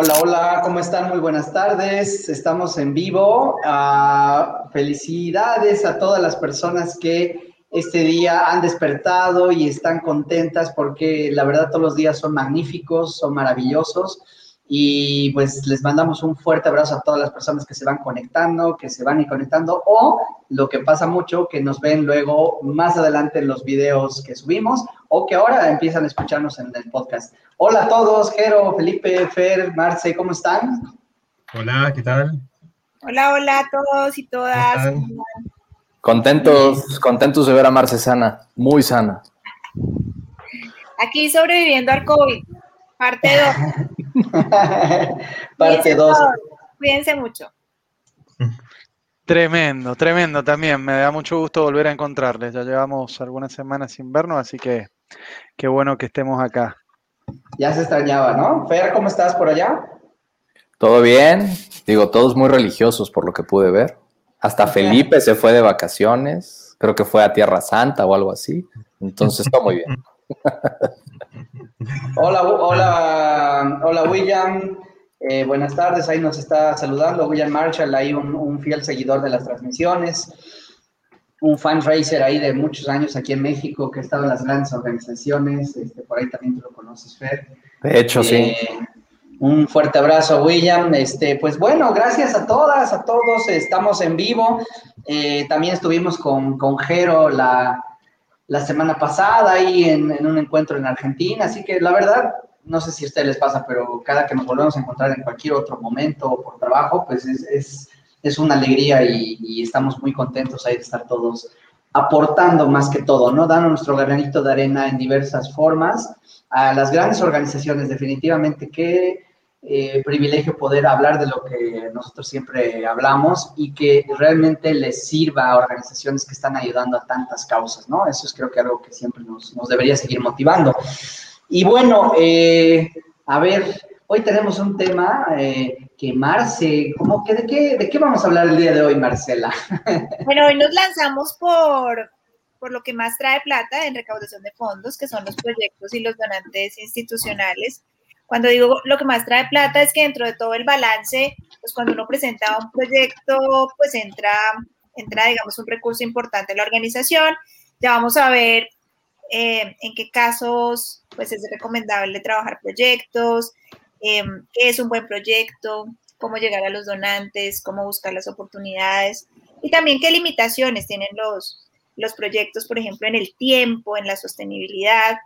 Hola, hola, ¿cómo están? Muy buenas tardes. Estamos en vivo. Ah, felicidades a todas las personas que este día han despertado y están contentas porque la verdad todos los días son magníficos, son maravillosos. Y pues les mandamos un fuerte abrazo a todas las personas que se van conectando, que se van y conectando, o lo que pasa mucho, que nos ven luego más adelante en los videos que subimos, o que ahora empiezan a escucharnos en el podcast. Hola a todos, Jero, Felipe, Fer, Marce, ¿cómo están? Hola, ¿qué tal? Hola, hola a todos y todas. Contentos, contentos de ver a Marce sana, muy sana. Aquí sobreviviendo al COVID, parte 2. Parte 2. Cuídense mucho. Tremendo, tremendo también. Me da mucho gusto volver a encontrarles. Ya llevamos algunas semanas sin vernos, así que qué bueno que estemos acá. Ya se extrañaba, ¿no? Fer, ¿cómo estás por allá? Todo bien, digo, todos muy religiosos por lo que pude ver. Hasta Felipe se fue de vacaciones, creo que fue a Tierra Santa o algo así. Entonces está muy bien. Hola, hola, hola William. Eh, buenas tardes, ahí nos está saludando William Marshall, ahí un, un fiel seguidor de las transmisiones, un fan racer ahí de muchos años aquí en México, que ha estado en las grandes organizaciones, este, por ahí también tú lo conoces, Fer. De hecho, sí. Eh, un fuerte abrazo, William. Este, pues bueno, gracias a todas, a todos. Estamos en vivo. Eh, también estuvimos con, con Jero la, la semana pasada ahí en, un encuentro en Argentina. Así que la verdad, no sé si a ustedes les pasa, pero cada que nos volvemos a encontrar en cualquier otro momento o por trabajo, pues es, es, es una alegría y, y, estamos muy contentos ahí de estar todos aportando más que todo, ¿no? Dando nuestro granito de arena en diversas formas a las grandes organizaciones, definitivamente que eh, privilegio poder hablar de lo que nosotros siempre hablamos y que realmente les sirva a organizaciones que están ayudando a tantas causas, ¿no? Eso es creo que algo que siempre nos, nos debería seguir motivando. Y bueno, eh, a ver, hoy tenemos un tema eh, que Marce, ¿cómo que de qué, de qué vamos a hablar el día de hoy, Marcela? Bueno, hoy nos lanzamos por, por lo que más trae plata en recaudación de fondos, que son los proyectos y los donantes institucionales. Cuando digo lo que más trae plata es que dentro de todo el balance, pues cuando uno presenta un proyecto, pues entra, entra digamos, un recurso importante a la organización. Ya vamos a ver eh, en qué casos pues es recomendable trabajar proyectos, eh, qué es un buen proyecto, cómo llegar a los donantes, cómo buscar las oportunidades y también qué limitaciones tienen los, los proyectos, por ejemplo, en el tiempo, en la sostenibilidad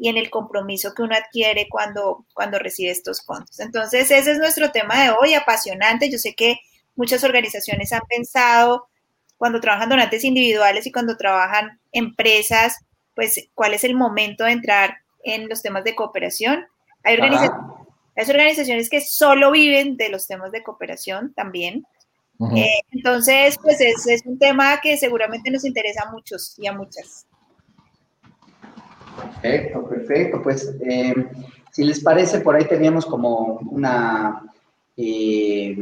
y en el compromiso que uno adquiere cuando, cuando recibe estos fondos. Entonces, ese es nuestro tema de hoy, apasionante. Yo sé que muchas organizaciones han pensado cuando trabajan donantes individuales y cuando trabajan empresas, pues cuál es el momento de entrar en los temas de cooperación. Hay organizaciones, hay organizaciones que solo viven de los temas de cooperación también. Uh -huh. eh, entonces, pues es, es un tema que seguramente nos interesa a muchos y a muchas. Perfecto, perfecto. Pues eh, si les parece, por ahí teníamos como una, eh,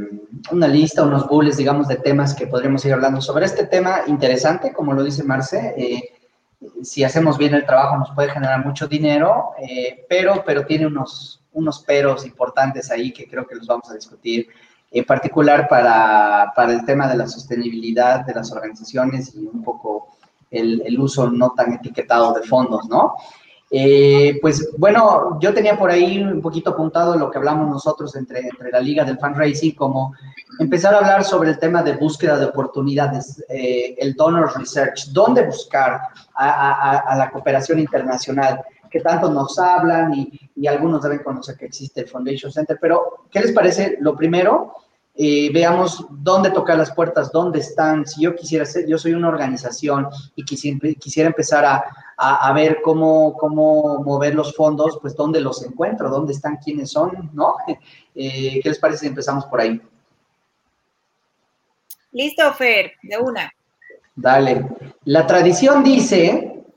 una lista, unos bullets, digamos, de temas que podríamos ir hablando sobre este tema interesante, como lo dice Marce. Eh, si hacemos bien el trabajo nos puede generar mucho dinero, pero, pero tiene unos, unos peros importantes ahí que creo que los vamos a discutir en particular para, para el tema de la sostenibilidad de las organizaciones y un poco el, el, uso no tan etiquetado de fondos, ¿no? Eh, pues bueno, yo tenía por ahí un poquito apuntado lo que hablamos nosotros entre, entre la liga del fundraising, como empezar a hablar sobre el tema de búsqueda de oportunidades, eh, el donor research, dónde buscar a, la cooperación internacional, que tanto nos hablan y, y, algunos deben conocer que existe el Foundation Center, pero ¿qué les parece? Lo primero, eh, veamos dónde tocar las puertas, dónde están. Si yo quisiera ser, yo soy una organización y quisiera empezar a, a, a, ver cómo, cómo mover los fondos, pues dónde los encuentro, dónde están, quiénes son, ¿no? Eh, ¿Qué les parece si empezamos por ahí? Listo, Fer, de una. Dale. La tradición dice...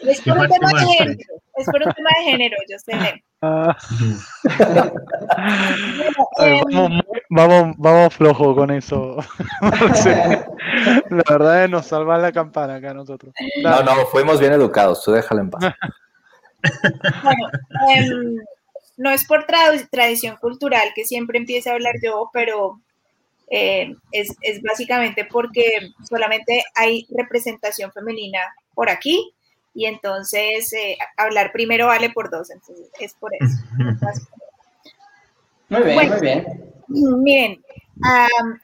es por un tema de género, es por un tema de género, yo sé. Ah. Vamos, vamos, vamos, flojo con eso. la verdad es nos salva la campana acá nosotros. Dale. No, no, fuimos bien educados, tú déjalo en paz. bueno, um, no es por tradición cultural que siempre empiece a hablar yo, pero eh, es, básicamente porque solamente hay representación femenina por aquí y entonces eh, hablar primero vale por dos, entonces es por eso. Muy bien, muy bien. Miren,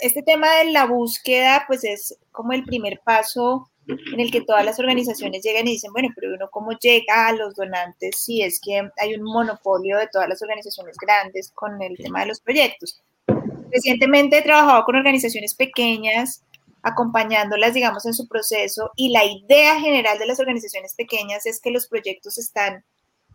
este tema de la búsqueda, pues es como el primer paso en el que todas las organizaciones llegan y dicen, bueno, pero uno cómo llega a los donantes si es que hay un monopolio de todas las organizaciones grandes con el tema de los proyectos. Recientemente he trabajado con organizaciones pequeñas, acompañándolas, digamos, en su proceso y la idea general de las organizaciones pequeñas es que los proyectos están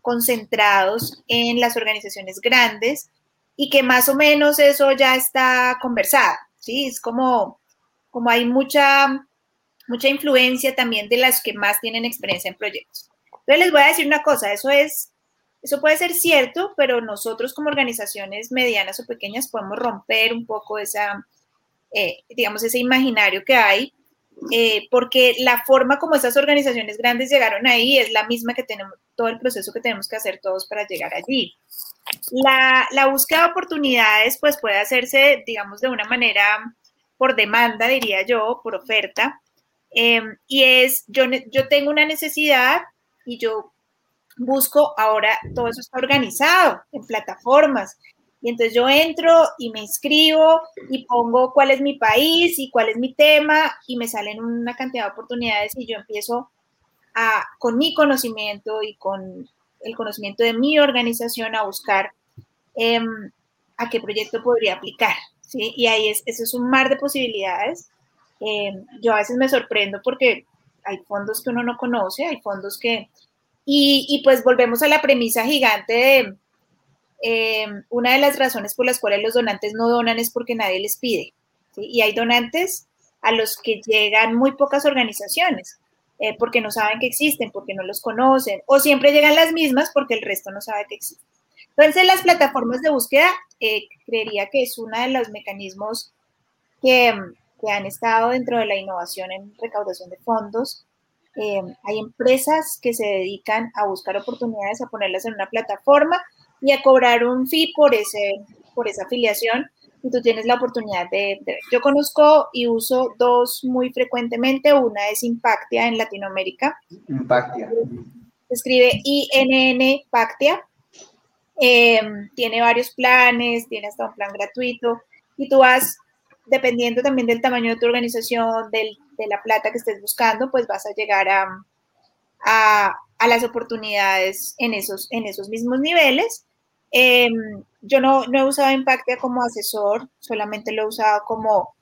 concentrados en las organizaciones grandes y que más o menos eso ya está conversado, ¿sí? Es como, como hay mucha, mucha influencia también de las que más tienen experiencia en proyectos. Entonces les voy a decir una cosa, eso es, eso puede ser cierto, pero nosotros como organizaciones medianas o pequeñas podemos romper un poco esa, eh, digamos, ese imaginario que hay, eh, porque la forma como esas organizaciones grandes llegaron ahí es la misma que tenemos, todo el proceso que tenemos que hacer todos para llegar allí. La, la, búsqueda de oportunidades pues puede hacerse, digamos, de una manera por demanda, diría yo, por oferta. Em, y es, yo, yo tengo una necesidad y yo busco ahora, todo eso está organizado en plataformas. Y entonces yo entro y me inscribo y pongo cuál es mi país y cuál es mi tema y me salen una cantidad de oportunidades y yo empiezo a, con mi conocimiento y con el conocimiento de mi organización a buscar em, a qué proyecto podría aplicar. ¿sí? Y ahí es, eso es un mar de posibilidades. Em, yo a veces me sorprendo porque hay fondos que uno no conoce, hay fondos que... Y, y pues volvemos a la premisa gigante de em, una de las razones por las cuales los donantes no donan es porque nadie les pide. Y hay donantes a los que llegan muy pocas organizaciones. Eh, porque no saben que existen, porque no los conocen, o siempre llegan las mismas porque el resto no sabe que existen. Entonces, las plataformas de búsqueda, eh, creería que es uno de los mecanismos que, que, han estado dentro de la innovación en recaudación de fondos. Eh, hay empresas que se dedican a buscar oportunidades, a ponerlas en una plataforma y a cobrar un fee por, ese, por esa afiliación y tú tienes la oportunidad de, ver. Yo conozco y uso dos muy frecuentemente. Una es Impactia en Latinoamérica. Impactia. Se escribe INN Pactia. Em, tiene varios planes, tiene hasta un plan gratuito y tú vas, dependiendo también del tamaño de tu organización, del, de la plata que estés buscando, pues vas a llegar a, a, a las oportunidades en esos, en esos mismos niveles. Em, yo no, no, he usado Impactia como asesor, solamente lo he usado como,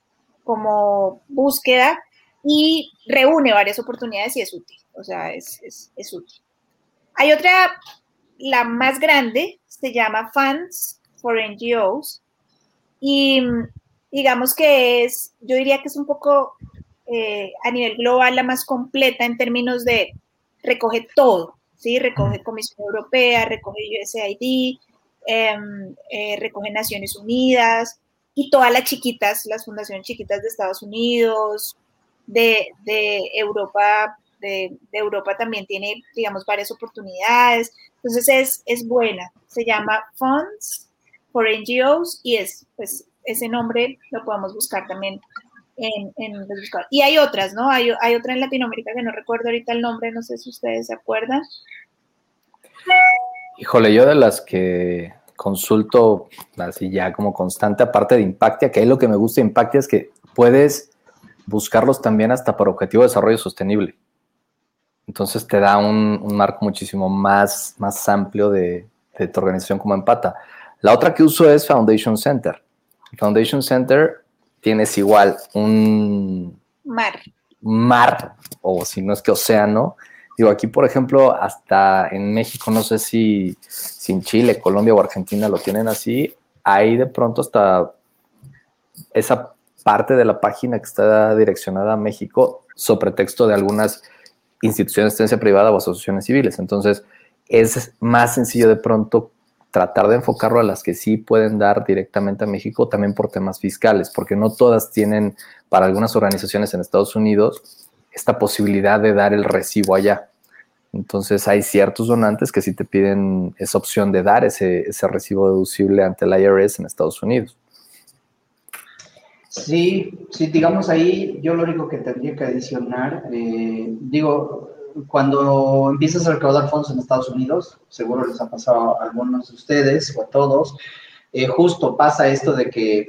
como búsqueda y reúne varias oportunidades y es útil, o sea, es, es, es útil. Hay otra, la más grande, se llama Funds for NGOs y digamos que es, yo diría que es un poco eh, a nivel global la más completa en términos de recoge todo, ¿sí? Recoge Comisión Europea, recoge USAID, eh, recoge Naciones Unidas y todas las chiquitas, las fundaciones chiquitas de Estados Unidos, de, Europa, de, Europa también tiene, digamos, varias oportunidades. Entonces es, es buena. Se llama Funds for NGOs y es, pues, ese nombre lo podemos buscar también en, en los buscadores. Y hay otras, ¿no? Hay, hay otra en Latinoamérica que no recuerdo ahorita el nombre, no sé si ustedes se acuerdan. Híjole, yo de las que consulto así ya como constante, aparte de Impactia, que ahí lo que me gusta de Impactia es que puedes buscarlos también hasta por objetivo de desarrollo sostenible. Entonces te da un, marco muchísimo más, más amplio de, de, tu organización como empata. La otra que uso es Foundation Center. Foundation Center tienes igual un mar. Mar, o si no es que océano, Digo, aquí, por ejemplo, hasta en México, no sé si, sin en Chile, Colombia o Argentina lo tienen así, ahí de pronto hasta esa parte de la página que está direccionada a México, sobre texto de algunas instituciones de asistencia privada o asociaciones civiles. Entonces, es más sencillo de pronto tratar de enfocarlo a las que sí pueden dar directamente a México, también por temas fiscales, porque no todas tienen, para algunas organizaciones en Estados Unidos, esta posibilidad de dar el recibo allá. Entonces hay ciertos donantes que sí te piden esa opción de dar ese, ese recibo deducible ante el IRS en Estados Unidos. Sí, sí, digamos ahí, yo lo único que tendría que adicionar, eh, digo, cuando empiezas a recaudar fondos en Estados Unidos, seguro les ha pasado a algunos de ustedes o a todos, eh, justo pasa esto de que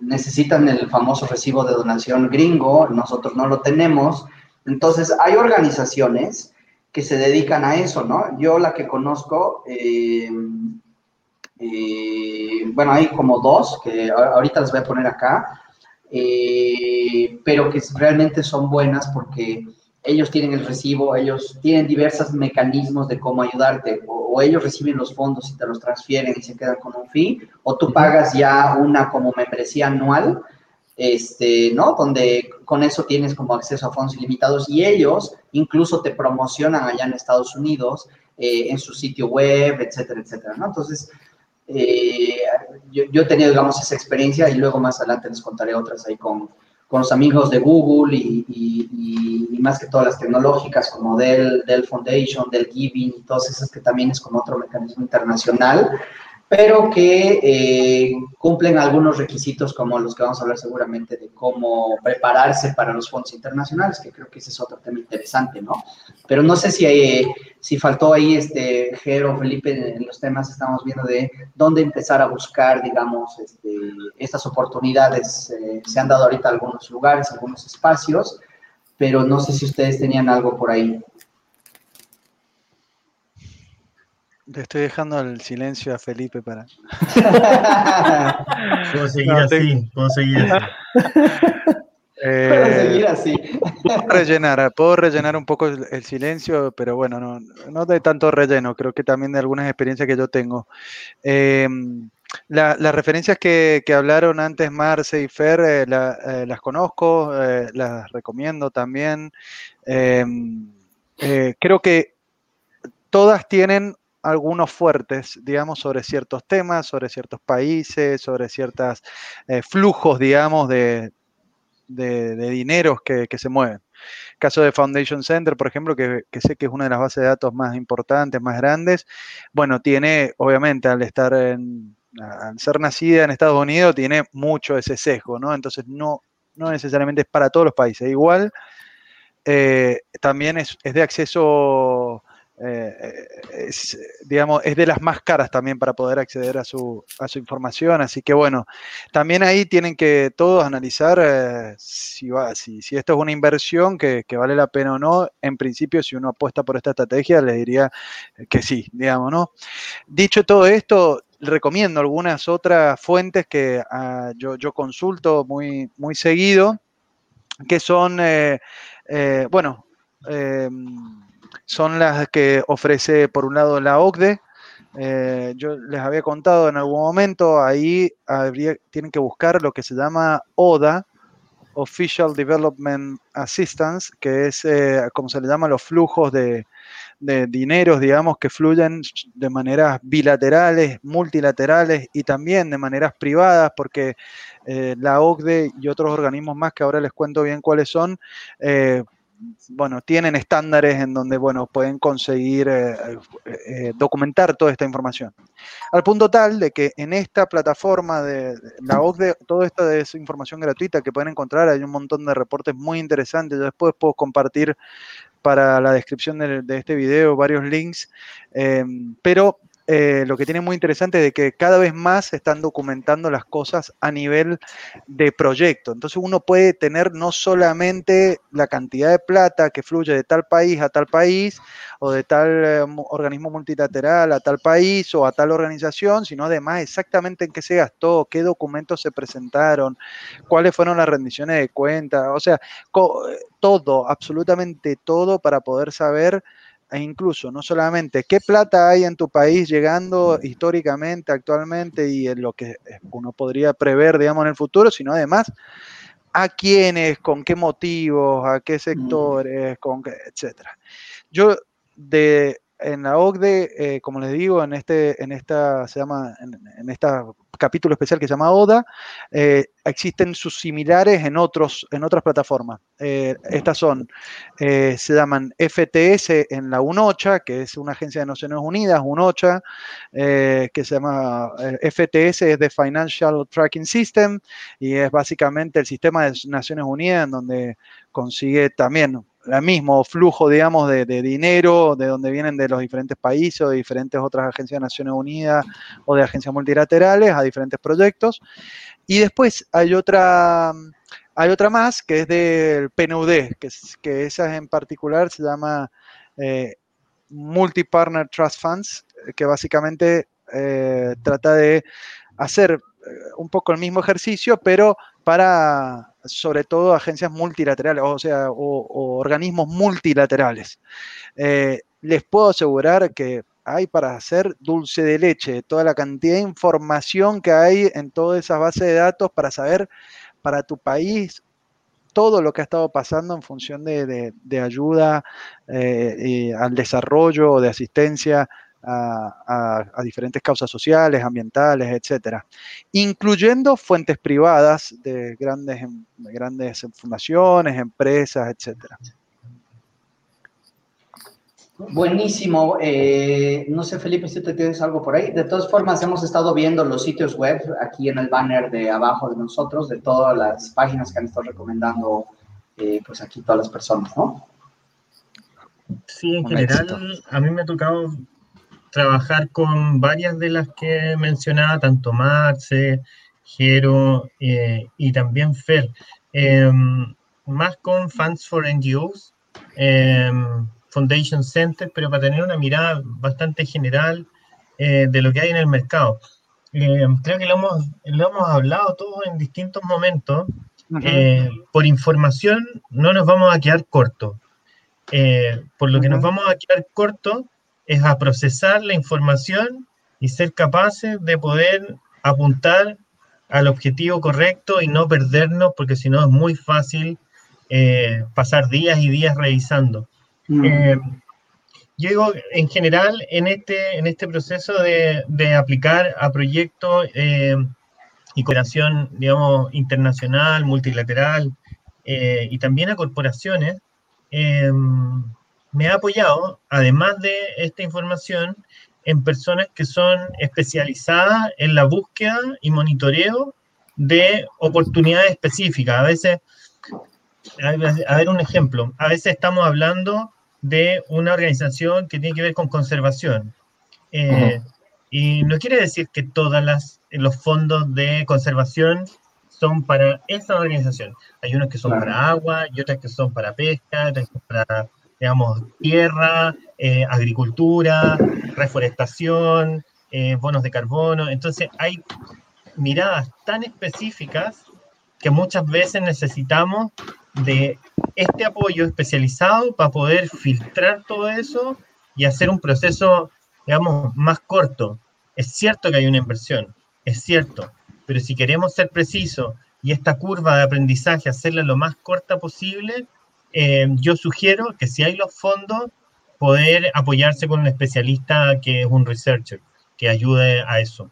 necesitan el famoso recibo de donación gringo, nosotros no lo tenemos, entonces hay organizaciones que se dedican a eso, ¿no? Yo la que conozco, eh, eh, bueno, hay como dos que ahorita las voy a poner acá, pero que realmente son buenas porque ellos tienen el recibo, ellos tienen diversos mecanismos de cómo ayudarte, o, ellos reciben los fondos y te los transfieren y se quedan con un fee, o tú pagas ya una como membresía anual, este, ¿no? Donde con eso tienes como acceso a fondos ilimitados y ellos incluso te promocionan allá en Estados Unidos, eh, en su sitio web, etcétera, etcétera, ¿no? Entonces, eh, yo, yo, he tenido, digamos, esa experiencia y luego más adelante les contaré otras ahí con, con los amigos de Google y, más que todas las tecnológicas como Dell, Dell Foundation, Dell Giving y todas esas que también es como otro mecanismo internacional, pero que eh, cumplen algunos requisitos como los que vamos a hablar seguramente de cómo prepararse para los fondos internacionales, que creo que ese es otro tema interesante, ¿no? Pero no sé si, hay, si faltó ahí, este, Jero, Felipe, en los temas estamos viendo de dónde empezar a buscar, digamos, este, estas oportunidades. Eh, se han dado ahorita algunos lugares, algunos espacios, pero no sé si ustedes tenían algo por ahí. Te estoy dejando el silencio a Felipe para. puedo seguir así, puedo seguir así. Eh, seguir así. Puedo rellenar, puedo rellenar un poco el, silencio, pero bueno, no, no, de tanto relleno, creo que también de algunas experiencias que yo tengo. Em, las referencias que, que, hablaron antes Marce y Fer, eh, eh, las conozco, las recomiendo también. Em, creo que todas tienen algunos fuertes, digamos, sobre ciertos temas, sobre ciertos países, sobre ciertos eh, flujos, digamos, de, de, dineros que, se mueven. Caso de Foundation Center, por ejemplo, que, sé que es una de las bases de datos más importantes, más grandes, bueno, tiene, obviamente, al estar en, al ser nacida en Estados Unidos, tiene mucho ese sesgo, ¿no? Entonces, no, no necesariamente es para todos los países. Igual, eh, también es, es de acceso eh, es, digamos, es de las más caras también para poder acceder a su, a su información. Así que bueno, también ahí tienen que todos analizar eh, si, va, si, si, esto es una inversión que, que, vale la pena o no. En principio, si uno apuesta por esta estrategia, les diría que sí, digamos, ¿no? Dicho todo esto, recomiendo algunas otras fuentes que uh, yo, yo, consulto muy, muy seguido, que son, eh, bueno, son las que ofrece por un lado la OCDE. Eh, yo les había contado en algún momento, ahí tienen que buscar lo que se llama ODA, Official Development Assistance, que es eh, como se le llama los flujos de, de dineros, digamos, que fluyen de maneras bilaterales, multilaterales y también de maneras privadas, porque eh, la OCDE y otros organismos más que ahora les cuento bien cuáles son, bueno, tienen estándares en donde, bueno, pueden conseguir eh, eh, documentar toda esta información. Al punto tal de que en esta plataforma de, la OCDE, toda esta es información gratuita que pueden encontrar, hay un montón de reportes muy interesantes, yo después puedo compartir para la descripción de, este video varios links, eh, pero eh, lo que tiene muy interesante es de que cada vez más se están documentando las cosas a nivel de proyecto. Entonces uno puede tener no solamente la cantidad de plata que fluye de tal país a tal país o de tal eh, organismo multilateral a tal país o a tal organización, sino además exactamente en qué se gastó, qué documentos se presentaron, cuáles fueron las rendiciones de cuentas, o sea, todo, absolutamente todo para poder saber e incluso no solamente qué plata hay en tu país llegando históricamente, actualmente y en lo que uno podría prever, digamos, en el futuro, sino además a quiénes, con qué motivos, a qué sectores, con qué, etcétera. Yo de en la OCDE, eh, como les digo, en este, en esta, se llama, en, esta capítulo especial que se llama ODA, eh, existen sus similares en, otros, en otras plataformas. Eh, estas son, se llaman FTS en la UNOCHA, que es una agencia de Naciones Unidas, UNOCHA, que se llama FTS, es de Financial Tracking System, y es básicamente el sistema de Naciones Unidas en donde consigue también el mismo flujo, digamos, de, dinero, de donde vienen de los diferentes países o de diferentes otras agencias de Naciones Unidas o de agencias multilaterales a diferentes proyectos. Y después hay otra, hay otra más que es del PNUD, que, que esa en particular se llama eh, Multi-Partner Trust Funds, que básicamente eh, trata de hacer eh, un poco el mismo ejercicio, pero para sobre todo agencias multilaterales, o sea, o, organismos multilaterales. Eh, les puedo asegurar que hay para hacer dulce de leche, toda la cantidad de información que hay en todas esas bases de datos para saber para tu país todo lo que ha estado pasando en función de, ayuda eh, al desarrollo o de asistencia a, diferentes causas sociales, ambientales, etcétera, incluyendo fuentes privadas de grandes, em, grandes fundaciones, empresas, etcétera. Buenísimo. Eh, no sé, Felipe, si tú tienes algo por ahí. De todas formas, hemos estado viendo los sitios web aquí en el banner de abajo de nosotros, de todas las páginas que han estado recomendando, eh, pues aquí todas las personas, ¿no? Sí, en general, a mí me ha tocado trabajar con varias de las que mencionaba, tanto Marce, Jero eh, y también Fer. Em, más con Funds for NGOs, em, Foundation Center, pero para tener una mirada bastante general eh, de lo que hay en el mercado. Em, creo que lo hemos, lo hemos hablado todos en distintos momentos. Eh, por información no nos vamos a quedar cortos. por lo que nos vamos a quedar cortos es a procesar la información y ser capaces de poder apuntar al objetivo correcto y no perdernos, porque si no es muy fácil eh, pasar días y días revisando. Mm. Eh, yo digo, en general, en este, en este proceso de, aplicar a proyectos eh, y cooperación, digamos, internacional, multilateral, y también a corporaciones, me ha apoyado, además de esta información, en personas que son especializadas en la búsqueda y monitoreo de oportunidades específicas. A veces, a ver un ejemplo, a veces estamos hablando de una organización que tiene que ver con conservación. Eh, y no quiere decir que todos los fondos de conservación son para esa organización. Hay unos que son para agua y otras que son para pesca, otras que son para digamos, tierra, eh, agricultura, reforestación, eh, bonos de carbono. Entonces hay miradas tan específicas que muchas veces necesitamos de este apoyo especializado para poder filtrar todo eso y hacer un proceso, digamos, más corto. Es cierto que hay una inversión, es cierto, pero si queremos ser precisos y esta curva de aprendizaje hacerla lo más corta posible, eh, yo sugiero que si hay los fondos, poder apoyarse con un especialista que es un researcher, que ayude a eso.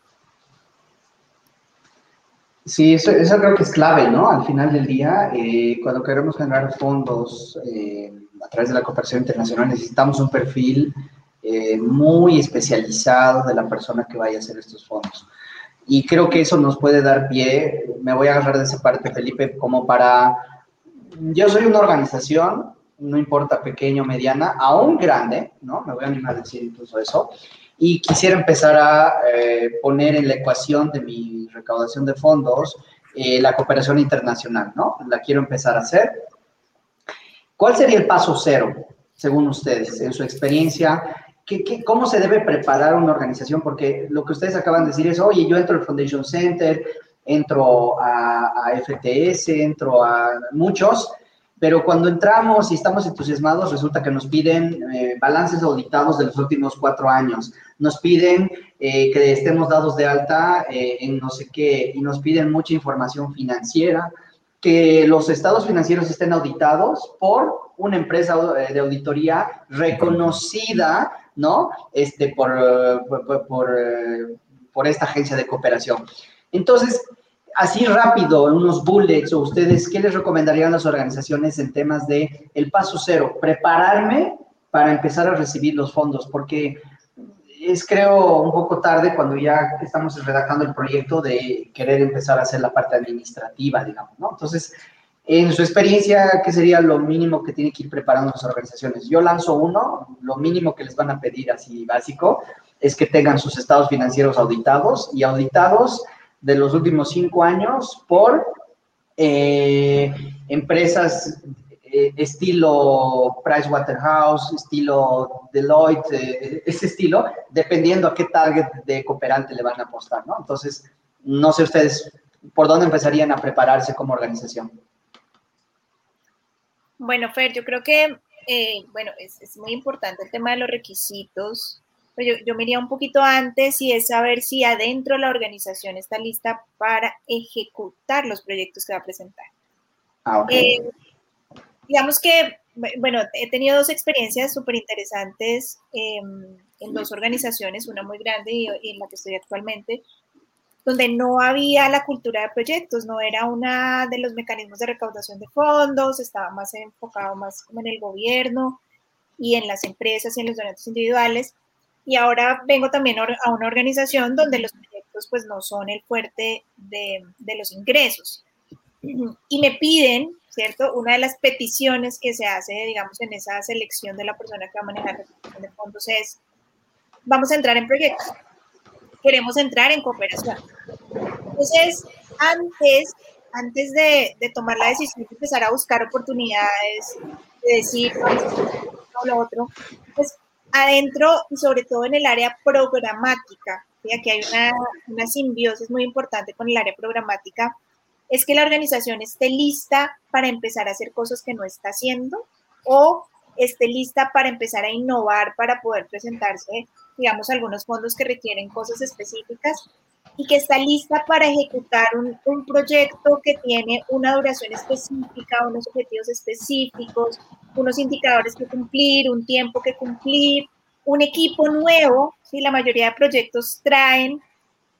Sí, eso, creo que es clave, ¿no? Al final del día, eh, cuando queremos generar fondos eh, a través de la cooperación internacional, necesitamos un perfil muy especializado de la persona que vaya a hacer estos fondos. Y creo que eso nos puede dar pie, me voy a agarrar de esa parte, Felipe, como para yo soy una organización, no importa pequeño, mediana, aún grande, ¿no? Me voy a animar a decir incluso eso. Y quisiera empezar a eh, poner en la ecuación de mi recaudación de fondos eh, la cooperación internacional, ¿no? La quiero empezar a hacer. ¿Cuál sería el paso cero, según ustedes, en su experiencia? ¿Qué, cómo se debe preparar una organización? Porque lo que ustedes acaban de decir es, oye, yo entro al Foundation Center, entro a, FTS, entro a muchos, pero cuando entramos y estamos entusiasmados, resulta que nos piden eh, balances auditados de los últimos cuatro años, nos piden eh, que estemos dados de alta eh, en no sé qué, y nos piden mucha información financiera, que los estados financieros estén auditados por una empresa eh, de auditoría reconocida, ¿no? Este, por, por, por, por esta agencia de cooperación. Entonces, así rápido, unos bullets, o ustedes, ¿qué les recomendarían las organizaciones en temas de el paso cero? Prepararme para empezar a recibir los fondos, porque es creo un poco tarde cuando ya estamos redactando el proyecto de querer empezar a hacer la parte administrativa, digamos, ¿no? Entonces, en su experiencia, ¿qué sería lo mínimo que tiene que ir preparando las organizaciones? Yo lanzo uno, lo mínimo que les van a pedir así básico es que tengan sus estados financieros auditados y auditados de los últimos cinco años por eh, empresas eh, estilo Pricewaterhouse, estilo Deloitte, eh, ese estilo, dependiendo a qué target de cooperante le van a apostar, ¿no? Entonces, no sé ustedes por dónde empezarían a prepararse como organización. Bueno, Fer, yo creo que, bueno, es, es, muy importante el tema de los requisitos yo, yo me iría un poquito antes y es saber si adentro la organización está lista para ejecutar los proyectos que va a presentar. Ah, okay. eh, digamos que, bueno, he tenido dos experiencias súper interesantes eh, en dos organizaciones, una muy grande y, y, en la que estoy actualmente, donde no había la cultura de proyectos, no era una de los mecanismos de recaudación de fondos, estaba más enfocado más como en el gobierno y en las empresas y en los donantes individuales y ahora vengo también a una organización donde los proyectos pues no son el fuerte de, de los ingresos. Y me piden, ¿cierto? Una de las peticiones que se hace, digamos, en esa selección de la persona que va a manejar la de fondos es, vamos a entrar en proyectos, queremos entrar en cooperación. Entonces, antes, antes de, de tomar la decisión de empezar a buscar oportunidades, de decir, vamos a lo otro, pues adentro y sobre todo en el área programática, y aquí hay una, una simbiosis muy importante con el área programática, es que la organización esté lista para empezar a hacer cosas que no está haciendo o esté lista para empezar a innovar para poder presentarse, digamos, algunos fondos que requieren cosas específicas y que está lista para ejecutar un, un, proyecto que tiene una duración específica, unos objetivos específicos, unos indicadores que cumplir, un tiempo que cumplir, un equipo nuevo, ¿sí? la mayoría de proyectos traen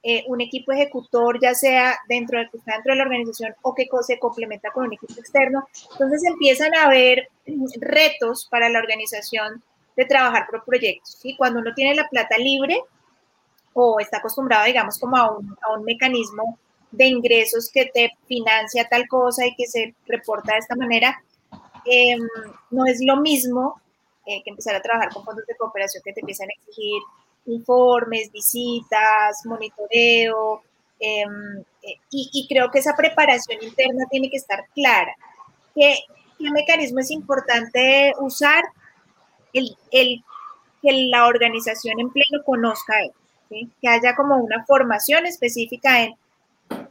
eh, un equipo ejecutor, ya sea dentro, de, dentro de la organización o que se complementa con un equipo externo. Entonces empiezan a haber retos para la organización de trabajar por proyectos. ¿sí? Cuando uno tiene la plata libre o está acostumbrado, digamos, como a un, a un mecanismo de ingresos que te financia tal cosa y que se reporta de esta manera, eh, no es lo mismo eh, que empezar a trabajar con fondos de cooperación que te empiezan a exigir informes, visitas, monitoreo, eh, y, y, creo que esa preparación interna tiene que estar clara. ¿Qué, qué mecanismo es importante usar? El, el, que la organización en pleno conozca que haya como una formación específica en,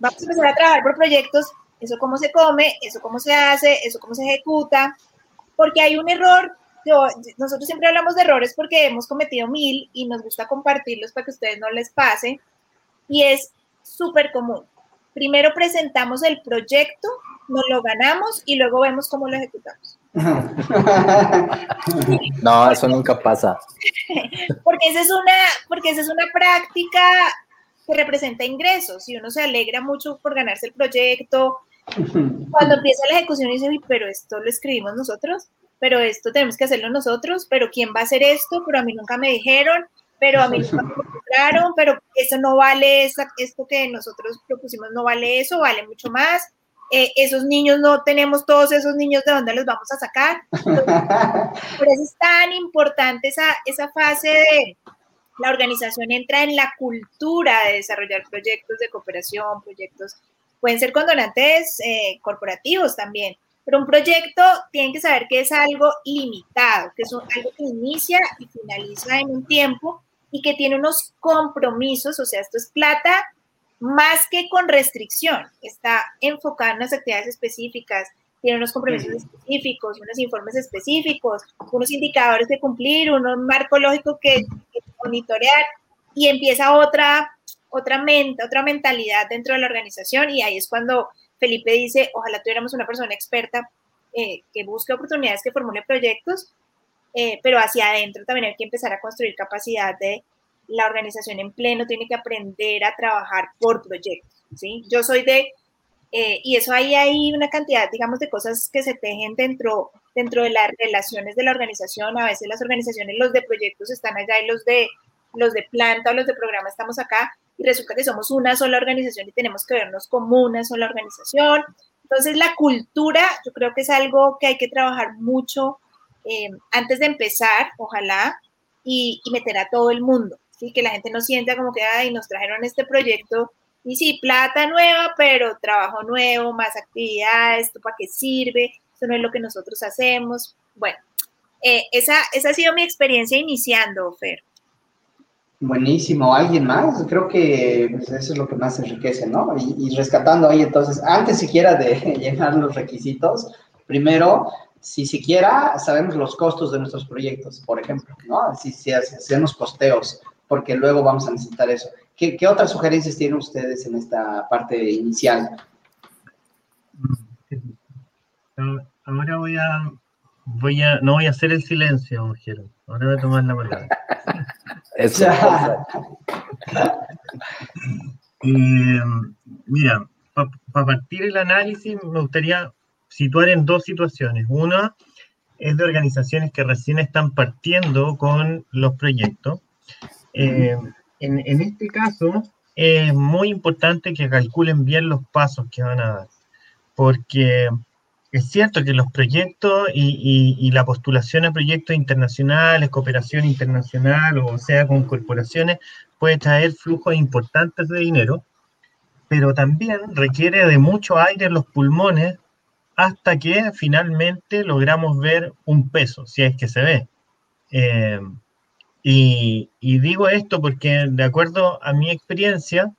vamos a empezar a trabajar por proyectos, eso cómo se come, eso cómo se hace, eso cómo se ejecuta, porque hay un error, nosotros siempre hablamos de errores porque hemos cometido mil y nos gusta compartirlos para que a ustedes no les pase, y es súper común. Primero presentamos el proyecto, nos lo ganamos y luego vemos cómo lo ejecutamos. No, eso nunca pasa. porque esa es una, porque esa es una práctica que representa ingresos y uno se alegra mucho por ganarse el proyecto, cuando empieza la ejecución dice, pero esto lo escribimos nosotros, pero esto tenemos que hacerlo nosotros, pero ¿quién va a hacer esto? Pero a mí nunca me dijeron, pero a mí nunca me compraron, pero eso no vale, esto que nosotros propusimos no vale eso, vale mucho más. Eh, esos niños no tenemos todos esos niños de dónde los vamos a sacar. por eso es tan importante esa, esa fase de la organización entra en la cultura de desarrollar proyectos de cooperación, proyectos Pueden ser con donantes eh, corporativos también, pero un proyecto tiene que saber que es algo limitado, que es algo que inicia y finaliza en un tiempo y que tiene unos compromisos, o sea, esto es plata más que con restricción, está enfocado en unas actividades específicas, tiene unos compromisos específicos, unos informes específicos, unos indicadores que cumplir, un marco lógico que, que monitorear y empieza otra otra mente, otra mentalidad dentro de la organización y ahí es cuando Felipe dice, ojalá tuviéramos una persona experta eh, que busque oportunidades, que formule proyectos, eh, pero hacia adentro también hay que empezar a construir capacidad de la organización en pleno, tiene que aprender a trabajar por proyectos, ¿sí? Yo soy de, eh, y eso ahí hay una cantidad, digamos, de cosas que se tejen dentro, dentro de las relaciones de la organización, a veces las organizaciones, los de proyectos están allá y los de, los de planta o los de programa estamos acá, y resulta que somos una sola organización y tenemos que vernos como una sola organización. Entonces, la cultura, yo creo que es algo que hay que trabajar mucho eh, antes de empezar, ojalá, y, meter a todo el mundo, ¿sí? que la gente no sienta como que, ay, nos trajeron este proyecto y sí, plata nueva, pero trabajo nuevo, más actividades, ¿esto para qué sirve? Eso no es lo que nosotros hacemos. Bueno, eh, esa, esa ha sido mi experiencia iniciando, Fer. Buenísimo, ¿alguien más? Creo que pues, eso es lo que más enriquece, ¿no? Y, y, rescatando ahí entonces, antes siquiera de llenar los requisitos, primero si siquiera sabemos los costos de nuestros proyectos, por ejemplo, ¿no? Si, si hacemos costeos, porque luego vamos a necesitar eso. ¿Qué, ¿Qué, otras sugerencias tienen ustedes en esta parte inicial? Ahora voy a, voy a, no voy a hacer el silencio, mujer. Ahora voy a tomar la palabra. Eso. eh, mira, para pa partir el análisis, me gustaría situar en dos situaciones. Una es de organizaciones que recién están partiendo con los proyectos. Eh, en, en, este caso, es muy importante que calculen bien los pasos que van a dar, porque es cierto que los proyectos y, y, y la postulación a proyectos internacionales, cooperación internacional, o sea, con corporaciones, puede traer flujos importantes de dinero, pero también requiere de mucho aire en los pulmones hasta que finalmente logramos ver un peso, si es que se ve. Eh, y, y, digo esto porque de acuerdo a mi experiencia,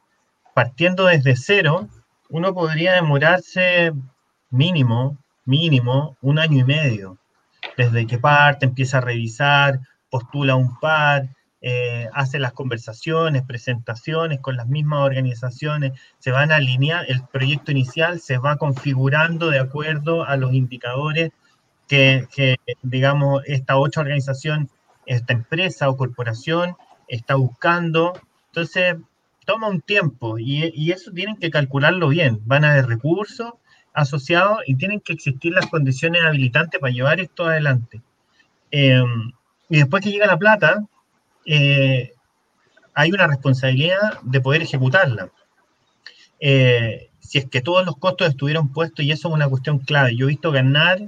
partiendo desde cero, uno podría demorarse mínimo, mínimo, un año y medio. Desde que parte, empieza a revisar, postula un par, eh, hace las conversaciones, presentaciones con las mismas organizaciones, se van a alinear, el proyecto inicial se va configurando de acuerdo a los indicadores que, digamos, esta otra organización, esta empresa o corporación está buscando. Entonces, toma un tiempo y, y eso tienen que calcularlo bien. Van a haber recursos asociados y tienen que existir las condiciones habilitantes para llevar esto adelante. Eh, y después que llega la plata, eh, hay una responsabilidad de poder ejecutarla. Eh, si es que todos los costos estuvieron puestos, y eso es una cuestión clave. Yo he visto ganar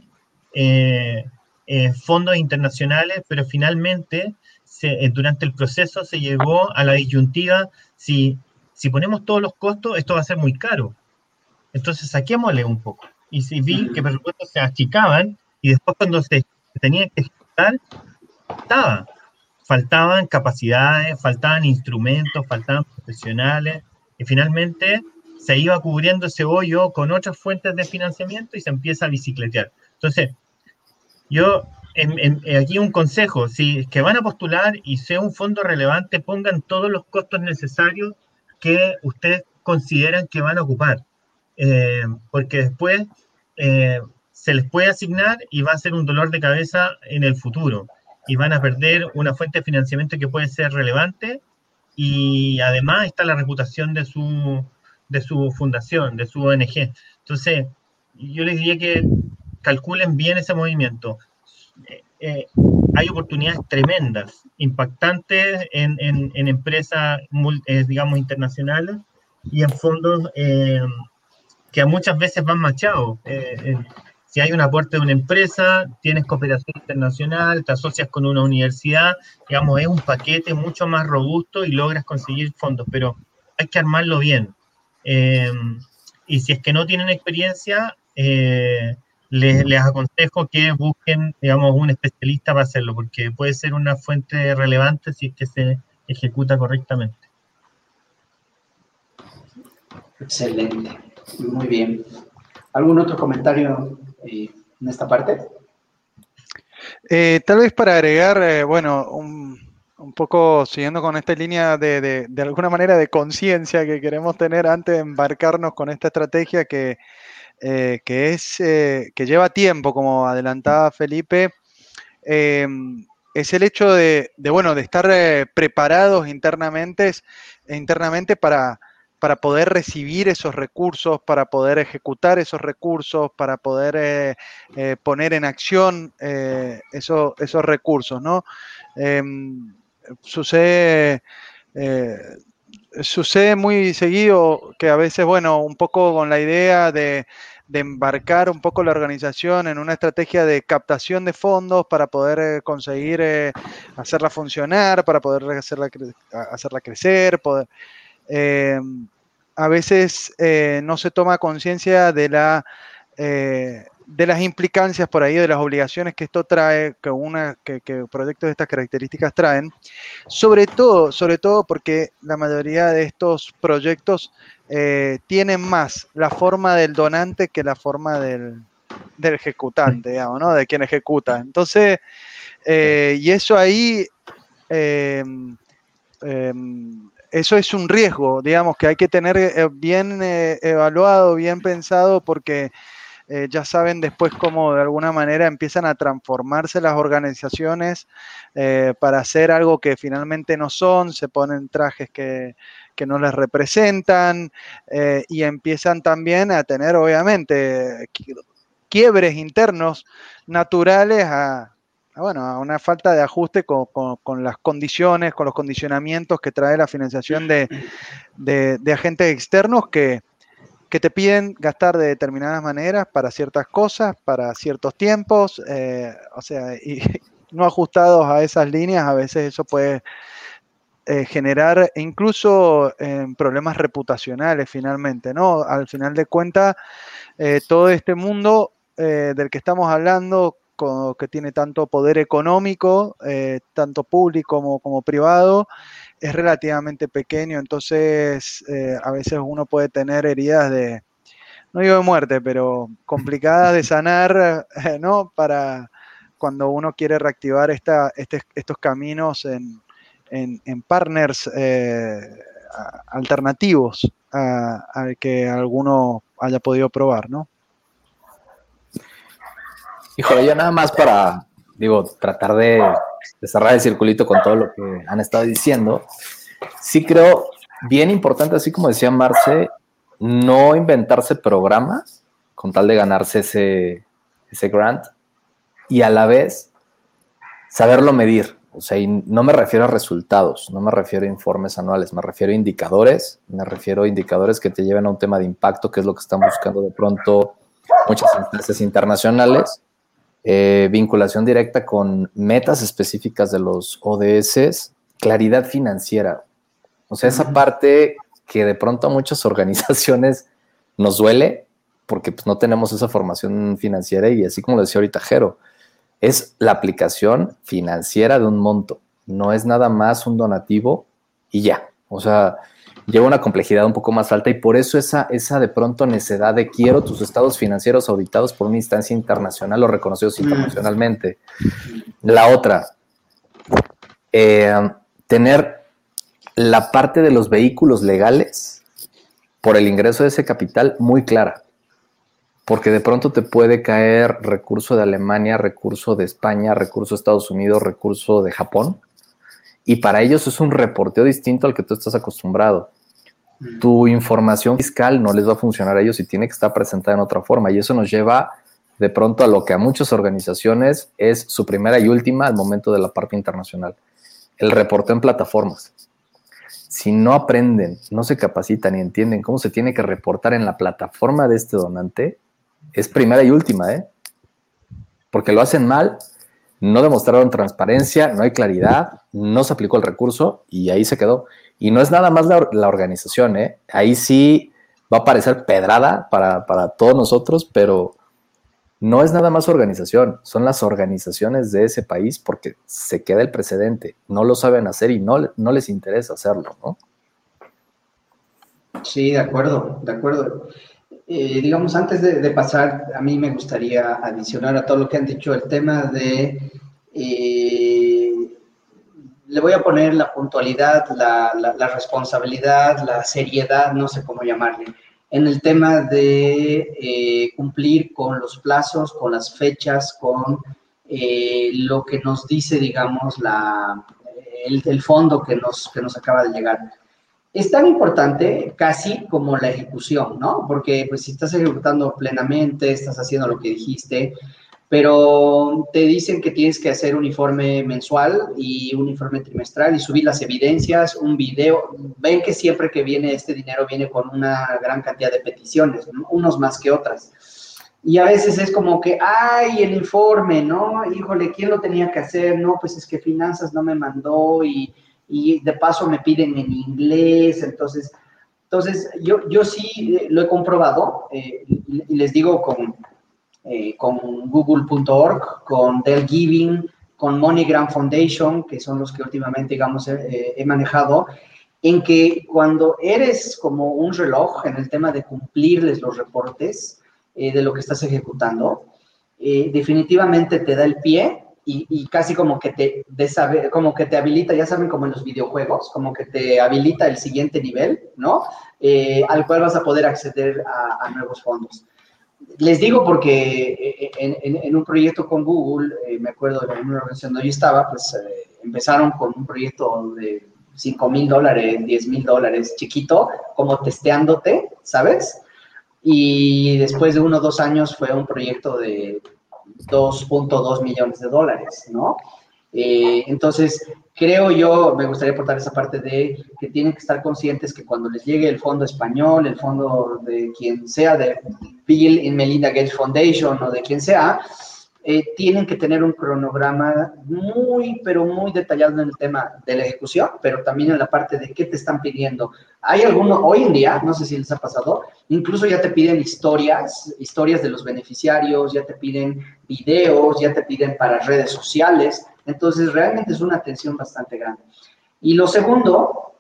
eh, fondos internacionales, pero finalmente se, durante el proceso se llegó a la disyuntiva, si, si ponemos todos los costos, esto va a ser muy caro. Entonces saquémosle un poco. Y si vi que presupuestos se achicaban y después cuando se tenía que ejecutar, estaba faltaban capacidades, faltaban instrumentos, faltaban profesionales, y finalmente se iba cubriendo ese hoyo con otras fuentes de financiamiento y se empieza a bicicletear. Entonces, yo, en, aquí un consejo, si es que van a postular y sea un fondo relevante, pongan todos los costos necesarios que ustedes consideran que van a ocupar, eh, porque después eh, se les puede asignar y va a ser un dolor de cabeza en el futuro y van a perder una fuente de financiamiento que puede ser relevante y además está la reputación de su, de su fundación, de su ONG. Entonces, yo les diría que calculen bien ese movimiento. Eh, eh, hay oportunidades tremendas, impactantes en, en, en empresas, eh, digamos, internacionales y en fondos eh, que muchas veces van machados si hay un aporte de una empresa, tienes cooperación internacional, te asocias con una universidad, digamos, es un paquete mucho más robusto y logras conseguir fondos, pero hay que armarlo bien. Eh, y si es que no tienen experiencia, eh, les, les, aconsejo que busquen, digamos, un especialista para hacerlo, porque puede ser una fuente relevante si es que se ejecuta correctamente. Excelente, muy bien. ¿Algún otro comentario en esta parte? Eh, tal vez para agregar, eh, bueno, un, un poco siguiendo con esta línea de, de, de alguna manera de conciencia que queremos tener antes de embarcarnos con esta estrategia que, eh, que es que lleva tiempo, como adelantaba Felipe, es el hecho de, de, bueno, de estar preparados internamente, internamente para, para poder recibir esos recursos, para poder ejecutar esos recursos, para poder eh, eh, poner en acción eh, eso, esos recursos, ¿no? Em, sucede, sucede muy seguido que a veces, bueno, un poco con la idea de, de, embarcar un poco la organización en una estrategia de captación de fondos para poder conseguir hacerla funcionar, para poder hacerla, hacerla crecer, poder eh, a veces eh, no se toma conciencia de, la, eh, de las implicancias por ahí, de las obligaciones que esto trae, que, una, que, que, proyectos de estas características traen, sobre todo, sobre todo porque la mayoría de estos proyectos eh, tienen más la forma del donante que la forma del, del ejecutante, digamos, ¿no? De quien ejecuta. Entonces, y eso ahí eh, eso es un riesgo, digamos, que hay que tener eh, bien eh, evaluado, bien pensado, porque eh, ya saben después cómo de alguna manera empiezan a transformarse las organizaciones eh, para hacer algo que finalmente no son, se ponen trajes que, que no les representan eh, y empiezan también a tener, obviamente, quiebres internos naturales a, bueno, a una falta de ajuste con, con, las condiciones, con los condicionamientos que trae la financiación de, de, agentes externos que, que, te piden gastar de determinadas maneras para ciertas cosas, para ciertos tiempos, eh, o sea, y no ajustados a esas líneas, a veces eso puede eh, generar incluso eh, problemas reputacionales finalmente, ¿no? Al final de cuentas, todo este mundo del que estamos hablando, que tiene tanto poder económico, eh, tanto público como, como, privado, es relativamente pequeño, entonces eh, a veces uno puede tener heridas de, no digo de muerte, pero complicadas de sanar, eh, ¿no? Para cuando uno quiere reactivar esta, este, estos caminos en, en, en partners alternativos al que alguno haya podido probar, ¿no? Híjole, yo nada más para, digo, tratar de, cerrar el circulito con todo lo que han estado diciendo. Sí creo bien importante, así como decía Marce, no inventarse programas con tal de ganarse ese, ese grant y a la vez saberlo medir. O sea, y no me refiero a resultados, no me refiero a informes anuales, me refiero a indicadores, me refiero a indicadores que te lleven a un tema de impacto, que es lo que están buscando de pronto muchas empresas internacionales eh, vinculación directa con metas específicas de los ODS, claridad financiera. O sea, esa parte que de pronto a muchas organizaciones nos duele porque pues, no tenemos esa formación financiera y así como lo decía ahorita Jero, es la aplicación financiera de un monto, no es nada más un donativo y ya. O sea, lleva una complejidad un poco más alta y por eso esa, esa de pronto necesidad de quiero tus estados financieros auditados por una instancia internacional o reconocidos mm. internacionalmente. La otra, eh, tener la parte de los vehículos legales por el ingreso de ese capital muy clara, porque de pronto te puede caer recurso de Alemania, recurso de España, recurso de Estados Unidos, recurso de Japón, y para ellos es un reporteo distinto al que tú estás acostumbrado. Tu información fiscal no les va a funcionar a ellos y tiene que estar presentada en otra forma. Y eso nos lleva de pronto a lo que a muchas organizaciones es su primera y última al momento de la parte internacional. El reporteo en plataformas. Si no aprenden, no se capacitan y entienden cómo se tiene que reportar en la plataforma de este donante, es primera y última, ¿eh? Porque lo hacen mal no demostraron transparencia, no hay claridad, no se aplicó el recurso y ahí se quedó. Y no es nada más la, organización, ¿eh? ahí sí va a parecer pedrada para, para, todos nosotros, pero no es nada más organización, son las organizaciones de ese país porque se queda el precedente, no lo saben hacer y no, no les interesa hacerlo, ¿no? Sí, de acuerdo, de acuerdo. Eh, digamos, antes de, pasar, a mí me gustaría adicionar a todo lo que han dicho el tema de eh, le voy a poner la puntualidad, la, la, responsabilidad, la seriedad, no sé cómo llamarle, en el tema de eh, cumplir con los plazos, con las fechas, con lo que nos dice, digamos, la, el, el, fondo que nos, que nos acaba de llegar. Es tan importante casi como la ejecución, ¿no? Porque pues si estás ejecutando plenamente, estás haciendo lo que dijiste, pero te dicen que tienes que hacer un informe mensual y un informe trimestral y subir las evidencias, un video. Ven que siempre que viene este dinero viene con una gran cantidad de peticiones, unos más que otras. Y a veces es como que, ay, el informe, ¿no? Híjole, ¿quién lo tenía que hacer? No, pues es que finanzas no me mandó y, y de paso me piden en inglés, entonces... Entonces, yo, yo sí lo he comprobado eh, y les digo con, eh, con google.org, con Dell Giving, con MoneyGram Foundation, que son los que últimamente, digamos, he manejado, en que cuando eres como un reloj en el tema de cumplirles los reportes eh, de lo que estás ejecutando, eh, definitivamente te da el pie y, casi como que te como que te habilita, ya saben, como en los videojuegos, como que te habilita el siguiente nivel, ¿no? al cual vas a poder acceder a nuevos fondos. Les digo porque eh, en, un proyecto con Google, eh, me acuerdo de una organización donde yo estaba, pues eh, empezaron con un proyecto de 5 mil dólares, 10 mil dólares, chiquito, como testeándote, ¿sabes? Y después de uno o dos años fue un proyecto de 2.2 millones de dólares, ¿no? entonces, creo yo, me gustaría aportar esa parte de que tienen que estar conscientes que cuando les llegue el fondo español, el fondo de quien sea, de Bill y Melinda Gates Foundation o de quien sea, eh, tienen que tener un cronograma muy, pero muy detallado en el tema de la ejecución, pero también en la parte de qué te están pidiendo. Hay algunos, hoy en día, no sé si les ha pasado, incluso ya te piden historias, historias de los beneficiarios, ya te piden videos, ya te piden para redes sociales. Entonces, realmente es una atención bastante grande. Y lo segundo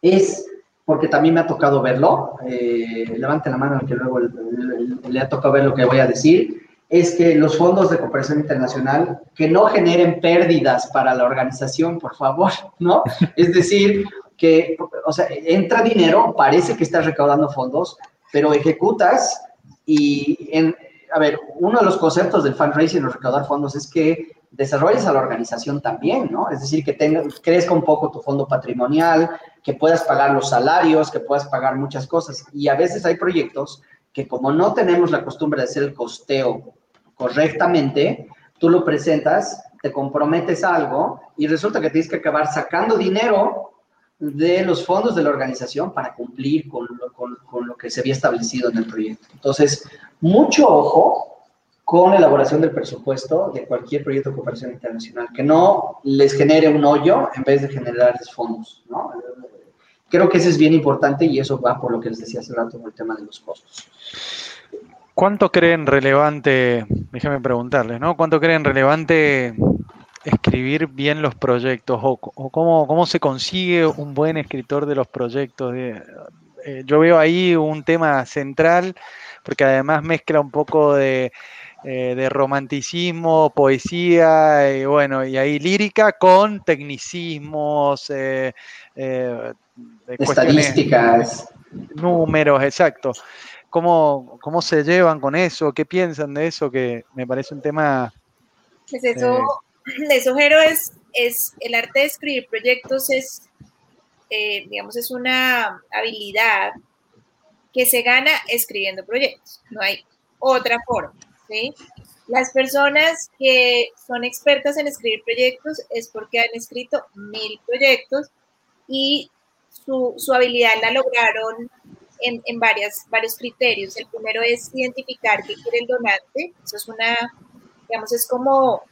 es, porque también me ha tocado verlo, eh, levante la mano que luego le ha tocado ver lo que voy a decir, es que los fondos de cooperación internacional que no generen pérdidas para la organización, por favor, ¿no? Es decir, que, o sea, entra dinero, parece que estás recaudando fondos, pero ejecutas y, en, a ver, uno de los conceptos del fundraising o recaudar fondos es que desarrolles a la organización también, ¿no? Es decir, que tenga, crezca un poco tu fondo patrimonial, que puedas pagar los salarios, que puedas pagar muchas cosas. Y a veces hay proyectos que como no tenemos la costumbre de hacer el costeo correctamente, tú lo presentas, te comprometes algo y resulta que tienes que acabar sacando dinero de los fondos de la organización para cumplir con lo, con, lo que se había establecido en el proyecto. Entonces, mucho ojo con la elaboración del presupuesto de cualquier proyecto de cooperación internacional, que no les genere un hoyo en vez de generarles fondos, ¿no? Creo que eso es bien importante y eso va por lo que les decía hace rato con el tema de los costos. ¿Cuánto creen relevante, déjame preguntarles, ¿no? ¿Cuánto creen relevante escribir bien los proyectos o, cómo, cómo, se consigue un buen escritor de los proyectos? Eh, yo veo ahí un tema central porque además mezcla un poco de eh, de romanticismo, poesía, y bueno, y ahí lírica con tecnicismos, eh, eh, estadísticas. Números, exacto. ¿Cómo, ¿Cómo se llevan con eso? ¿Qué piensan de eso? Que me parece un tema... Pues eso, eso Jero, es, es el arte de escribir proyectos es, digamos, es una habilidad que se gana escribiendo proyectos. No hay otra forma. Las personas que son expertas en escribir proyectos es porque han escrito mil proyectos y su, habilidad la lograron en, varias, varios criterios. El primero es identificar qué quiere el donante. Eso es una, digamos, es como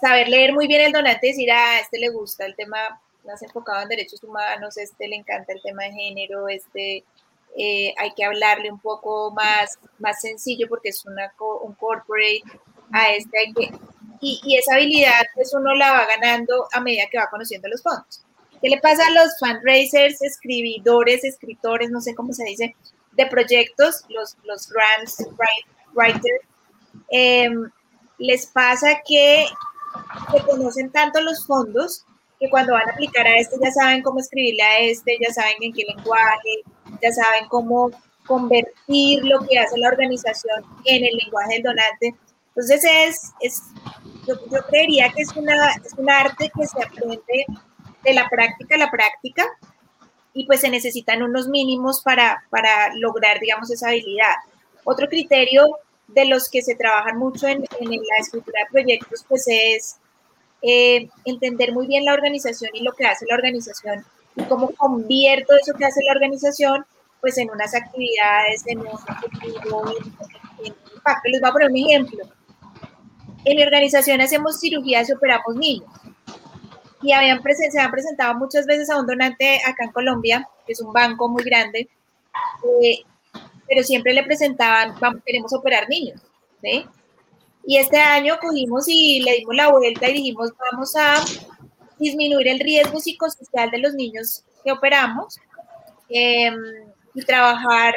saber leer muy bien el donante y decir, ah, a este le gusta el tema más enfocado en derechos humanos, este le encanta el tema de género, este eh, hay que hablarle un poco más, más sencillo porque es una, un corporate, a este hay que, y, esa habilidad pues uno la va ganando a medida que va conociendo los fondos. ¿Qué le pasa a los fundraisers, escribidores, escritores, no sé cómo se dice, de proyectos, los, los grants writers? Em, les pasa que, que conocen tanto los fondos que cuando van a aplicar a este ya saben cómo escribirle a este, ya saben en qué lenguaje, ya saben cómo convertir lo que hace la organización en el lenguaje del donante. Entonces es, es yo, yo creería que es, una, es un arte que se aprende de la práctica a la práctica y pues se necesitan unos mínimos para, para lograr, digamos, esa habilidad. Otro criterio de los que se trabajan mucho en, la escritura de proyectos, pues es eh, entender muy bien la organización y lo que hace la organización y cómo convierto eso que hace la organización pues en unas actividades, en un objetivo, en, impacto. Les voy a poner un ejemplo. En mi organización hacemos cirugías y operamos niños. Y habían se han presentado muchas veces a un donante acá en Colombia, que es un banco muy grande, eh, pero siempre le presentaban, vamos, queremos operar niños. ¿sí? Y este año cogimos y le dimos la vuelta y dijimos, vamos a disminuir el riesgo psicosocial de los niños que operamos eh, y trabajar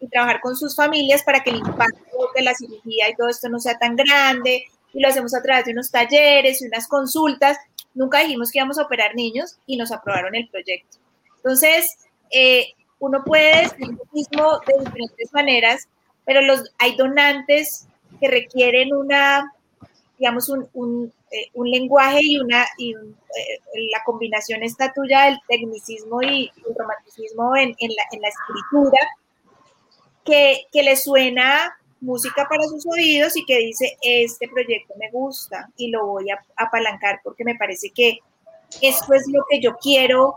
y trabajar con sus familias para que el impacto de la cirugía y todo esto no sea tan grande y lo hacemos a través de unos talleres y unas consultas. Nunca dijimos que íbamos a operar niños y nos aprobaron el proyecto. Entonces, eh, uno puede decir lo mismo de diferentes maneras, pero los, hay donantes que requieren una, digamos, un, un, eh, lenguaje y una, y eh, la combinación esta tuya del tecnicismo y el romanticismo en, en, la, escritura, que, que le suena música para sus oídos y que dice, este proyecto me gusta y lo voy a apalancar porque me parece que esto es lo que yo quiero,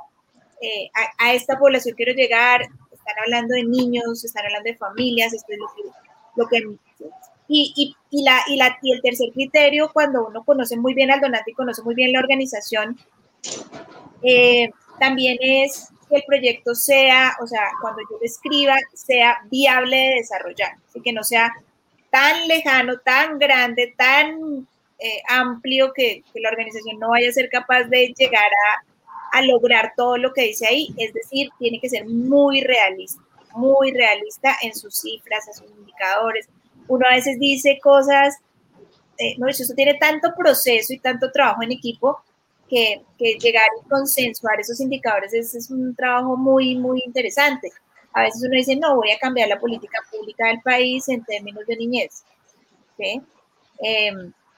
eh, a, a, esta población quiero llegar, están hablando de niños, están hablando de familias, esto es lo que, lo que y, y, la, y, la, y el tercer criterio, cuando uno conoce muy bien al donante y conoce muy bien la organización, eh, también es que el proyecto sea, o sea, cuando yo lo escriba, sea viable de desarrollar, así que no sea tan lejano, tan grande, tan eh, amplio que, la organización no vaya a ser capaz de llegar a, a lograr todo lo que dice ahí. Es decir, tiene que ser muy realista, muy realista en sus cifras, en sus indicadores, uno a veces dice cosas, eh, no, eso tiene tanto proceso y tanto trabajo en equipo que, que llegar y consensuar esos indicadores es, es, un trabajo muy, muy interesante. A veces uno dice, no, voy a cambiar la política pública del país en términos de niñez. ¿sí? Eh,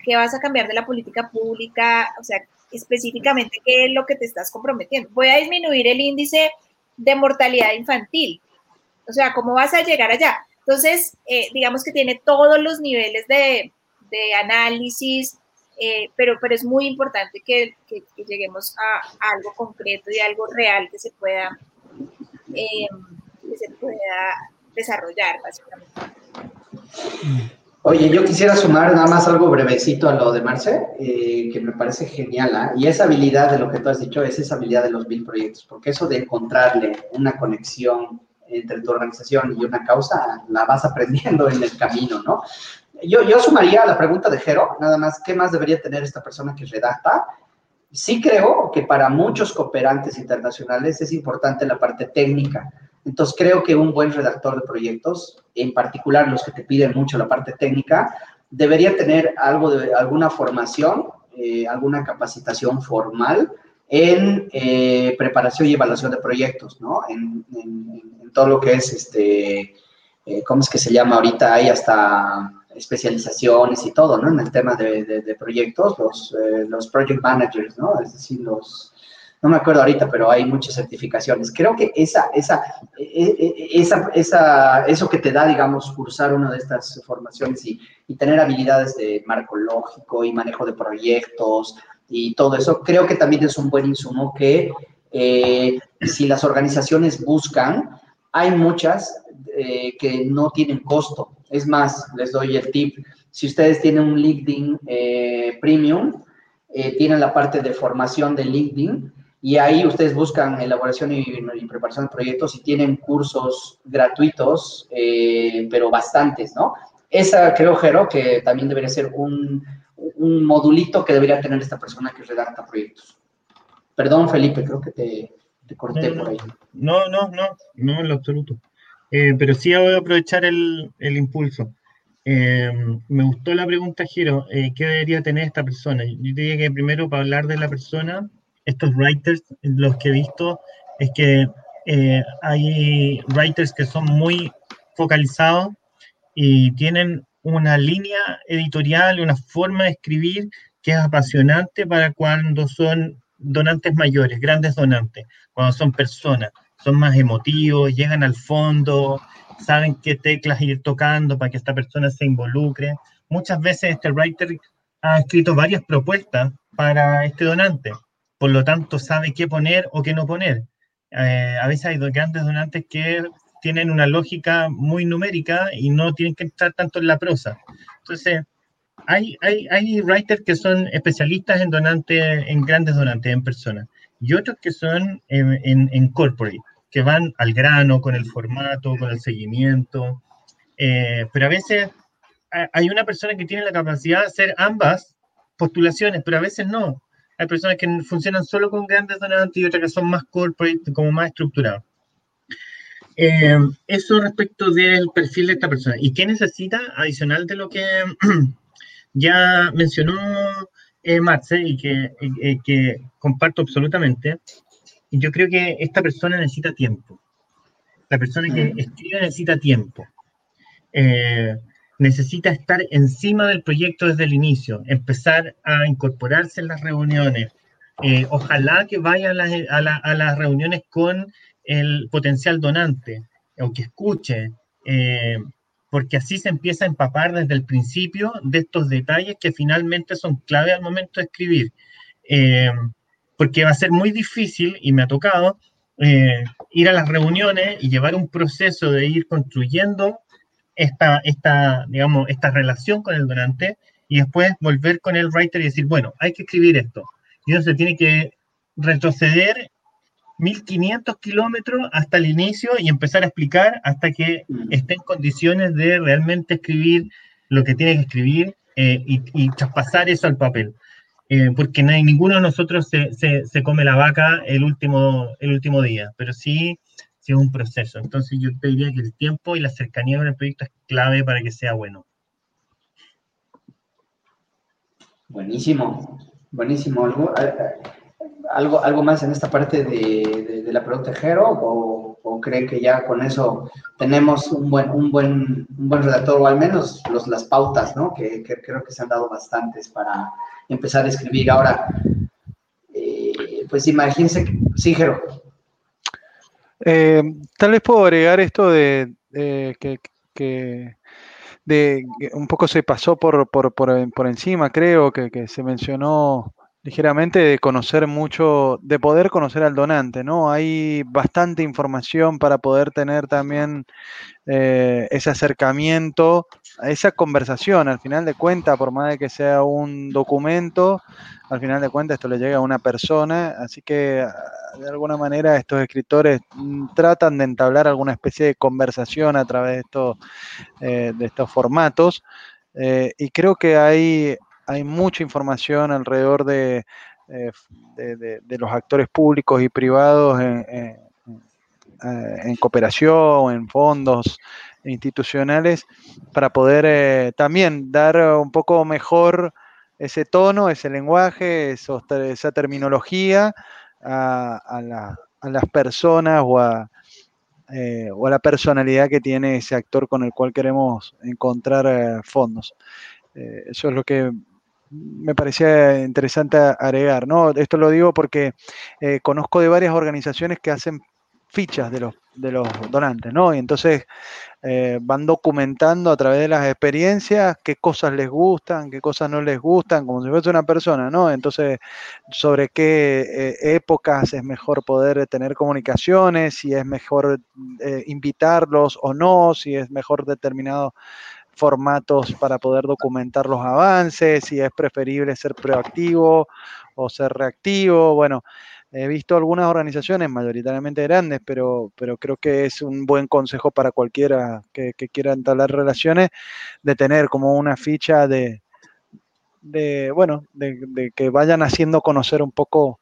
¿Qué vas a cambiar de la política pública? O sea, específicamente, ¿qué es lo que te estás comprometiendo? Voy a disminuir el índice de mortalidad infantil. O sea, ¿cómo vas a llegar allá? Entonces, eh, digamos que tiene todos los niveles de, de análisis, eh, pero, pero es muy importante que, que, lleguemos a algo concreto y algo real que se pueda, eh, que se pueda desarrollar, básicamente. Oye, yo quisiera sumar nada más algo brevecito a lo de Marce, eh, que me parece genial, ¿eh? y esa habilidad de lo que tú has dicho es esa habilidad de los mil proyectos, porque eso de encontrarle una conexión entre tu organización y una causa, la vas aprendiendo en el camino, ¿no? Yo, yo sumaría a la pregunta de Jero, nada más, ¿qué más debería tener esta persona que redacta? Sí creo que para muchos cooperantes internacionales es importante la parte técnica. Entonces creo que un buen redactor de proyectos, en particular los que te piden mucho la parte técnica, debería tener algo de alguna formación, eh, alguna capacitación formal en eh, preparación y evaluación de proyectos, ¿no? En, en, en, todo lo que es, este, eh, ¿cómo es que se llama ahorita? Hay hasta especializaciones y todo, ¿no? En el tema de, de, proyectos, los, los project managers, ¿no? Es decir, los, no me acuerdo ahorita, pero hay muchas certificaciones. Creo que esa, esa, e, e, esa, esa, eso que te da, digamos, cursar una de estas formaciones y, y tener habilidades de marco lógico y manejo de proyectos, y todo eso, creo que también es un buen insumo que eh, si las organizaciones buscan, hay muchas eh, que no tienen costo. Es más, les doy el tip, si ustedes tienen un LinkedIn eh, Premium, tienen la parte de formación de LinkedIn y ahí ustedes buscan elaboración y, y preparación de proyectos y tienen cursos gratuitos, pero bastantes, ¿no? Esa creo, Jero, que también debería ser un, un modulito que debería tener esta persona que redacta proyectos. Perdón, Felipe, creo que te, te corté no, por ahí. No, no, no, no en lo absoluto. Eh, pero sí voy a aprovechar el, el impulso. Eh, me gustó la pregunta, Giro, eh, ¿qué debería tener esta persona? Yo diría que primero para hablar de la persona, estos writers, los que he visto, es que eh, hay writers que son muy focalizados y tienen una línea editorial, una forma de escribir que es apasionante para cuando son donantes mayores, grandes donantes, cuando son personas, son más emotivos, llegan al fondo, saben qué teclas ir tocando para que esta persona se involucre. Muchas veces este writer ha escrito varias propuestas para este donante, por lo tanto sabe qué poner o qué no poner. Eh, a veces hay grandes donantes que tienen una lógica muy numérica y no tienen que entrar tanto en la prosa. Entonces, hay, hay, hay writers que son especialistas en donantes, en grandes donantes, en personas, y otros que son en, en, en corporate, que van al grano con el formato, con el seguimiento. Eh, pero a veces hay una persona que tiene la capacidad de hacer ambas postulaciones, pero a veces no. Hay personas que funcionan solo con grandes donantes y otras que son más corporate, como más estructurados. Eh, eso respecto del perfil de esta persona. ¿Y qué necesita adicional de lo que ya mencionó eh, Marce y que, eh, que comparto absolutamente? Yo creo que esta persona necesita tiempo. La persona que escribe necesita tiempo. Necesita estar encima del proyecto desde el inicio, empezar a incorporarse en las reuniones. Eh, ojalá que vaya a las, reuniones con el potencial donante o que escuche, eh, porque así se empieza a empapar desde el principio de estos detalles que finalmente son clave al momento de escribir. Eh, porque va a ser muy difícil, y me ha tocado, ir a las reuniones y llevar un proceso de ir construyendo esta, esta, digamos, esta relación con el donante y después volver con el writer y decir, bueno, hay que escribir esto. Y entonces tiene que retroceder 1500 kilómetros hasta el inicio y empezar a explicar hasta que esté en condiciones de realmente escribir lo que tiene que escribir eh, y, y, traspasar eso al papel. Eh, porque no hay, ninguno de nosotros se, se, se, come la vaca el último, el último día, pero sí, sí es un proceso. Entonces yo te diría que el tiempo y la cercanía con el proyecto es clave para que sea bueno. Buenísimo, buenísimo. ¿Algo, algo, más en esta parte de, de, de la pregunta Jero o, o, creen que ya con eso tenemos un buen, un buen, un buen redactor o al menos los, las pautas, ¿no? Que, que, creo que se han dado bastantes para empezar a escribir. Ahora, eh, pues imagínense, que, sí, Jero. Eh, tal vez puedo agregar esto de, que, que de, un poco se pasó por, por, por, por encima, creo que se mencionó ligeramente de conocer mucho, de poder conocer al donante, ¿no? Hay bastante información para poder tener también eh, ese acercamiento, esa conversación, al final de cuentas, por más de que sea un documento, al final de cuentas esto le llega a una persona, así que de alguna manera estos escritores mm, tratan de entablar alguna especie de conversación a través de estos, eh, de estos formatos. Eh, y creo que hay, hay mucha información alrededor de, eh, de, los actores públicos y privados en, en, cooperación, en fondos institucionales, para poder eh, también dar un poco mejor ese tono, ese lenguaje, esos, esa terminología a, a, la, a, las personas o a, eh, o a la personalidad que tiene ese actor con el cual queremos encontrar eh, fondos. eso es lo que me parecía interesante agregar, ¿no? Esto lo digo porque eh, conozco de varias organizaciones que hacen fichas de los, de los donantes, ¿no? Y entonces eh, van documentando a través de las experiencias qué cosas les gustan, qué cosas no les gustan, como si fuese una persona, ¿no? Entonces, sobre qué eh, épocas es mejor poder tener comunicaciones, si es mejor invitarlos o no, si es mejor determinado formatos para poder documentar los avances, si es preferible ser proactivo o ser reactivo. Bueno, he visto algunas organizaciones mayoritariamente grandes, pero, pero creo que es un buen consejo para cualquiera que, quiera entablar relaciones, de tener como una ficha de, de bueno, de, de, que vayan haciendo conocer un poco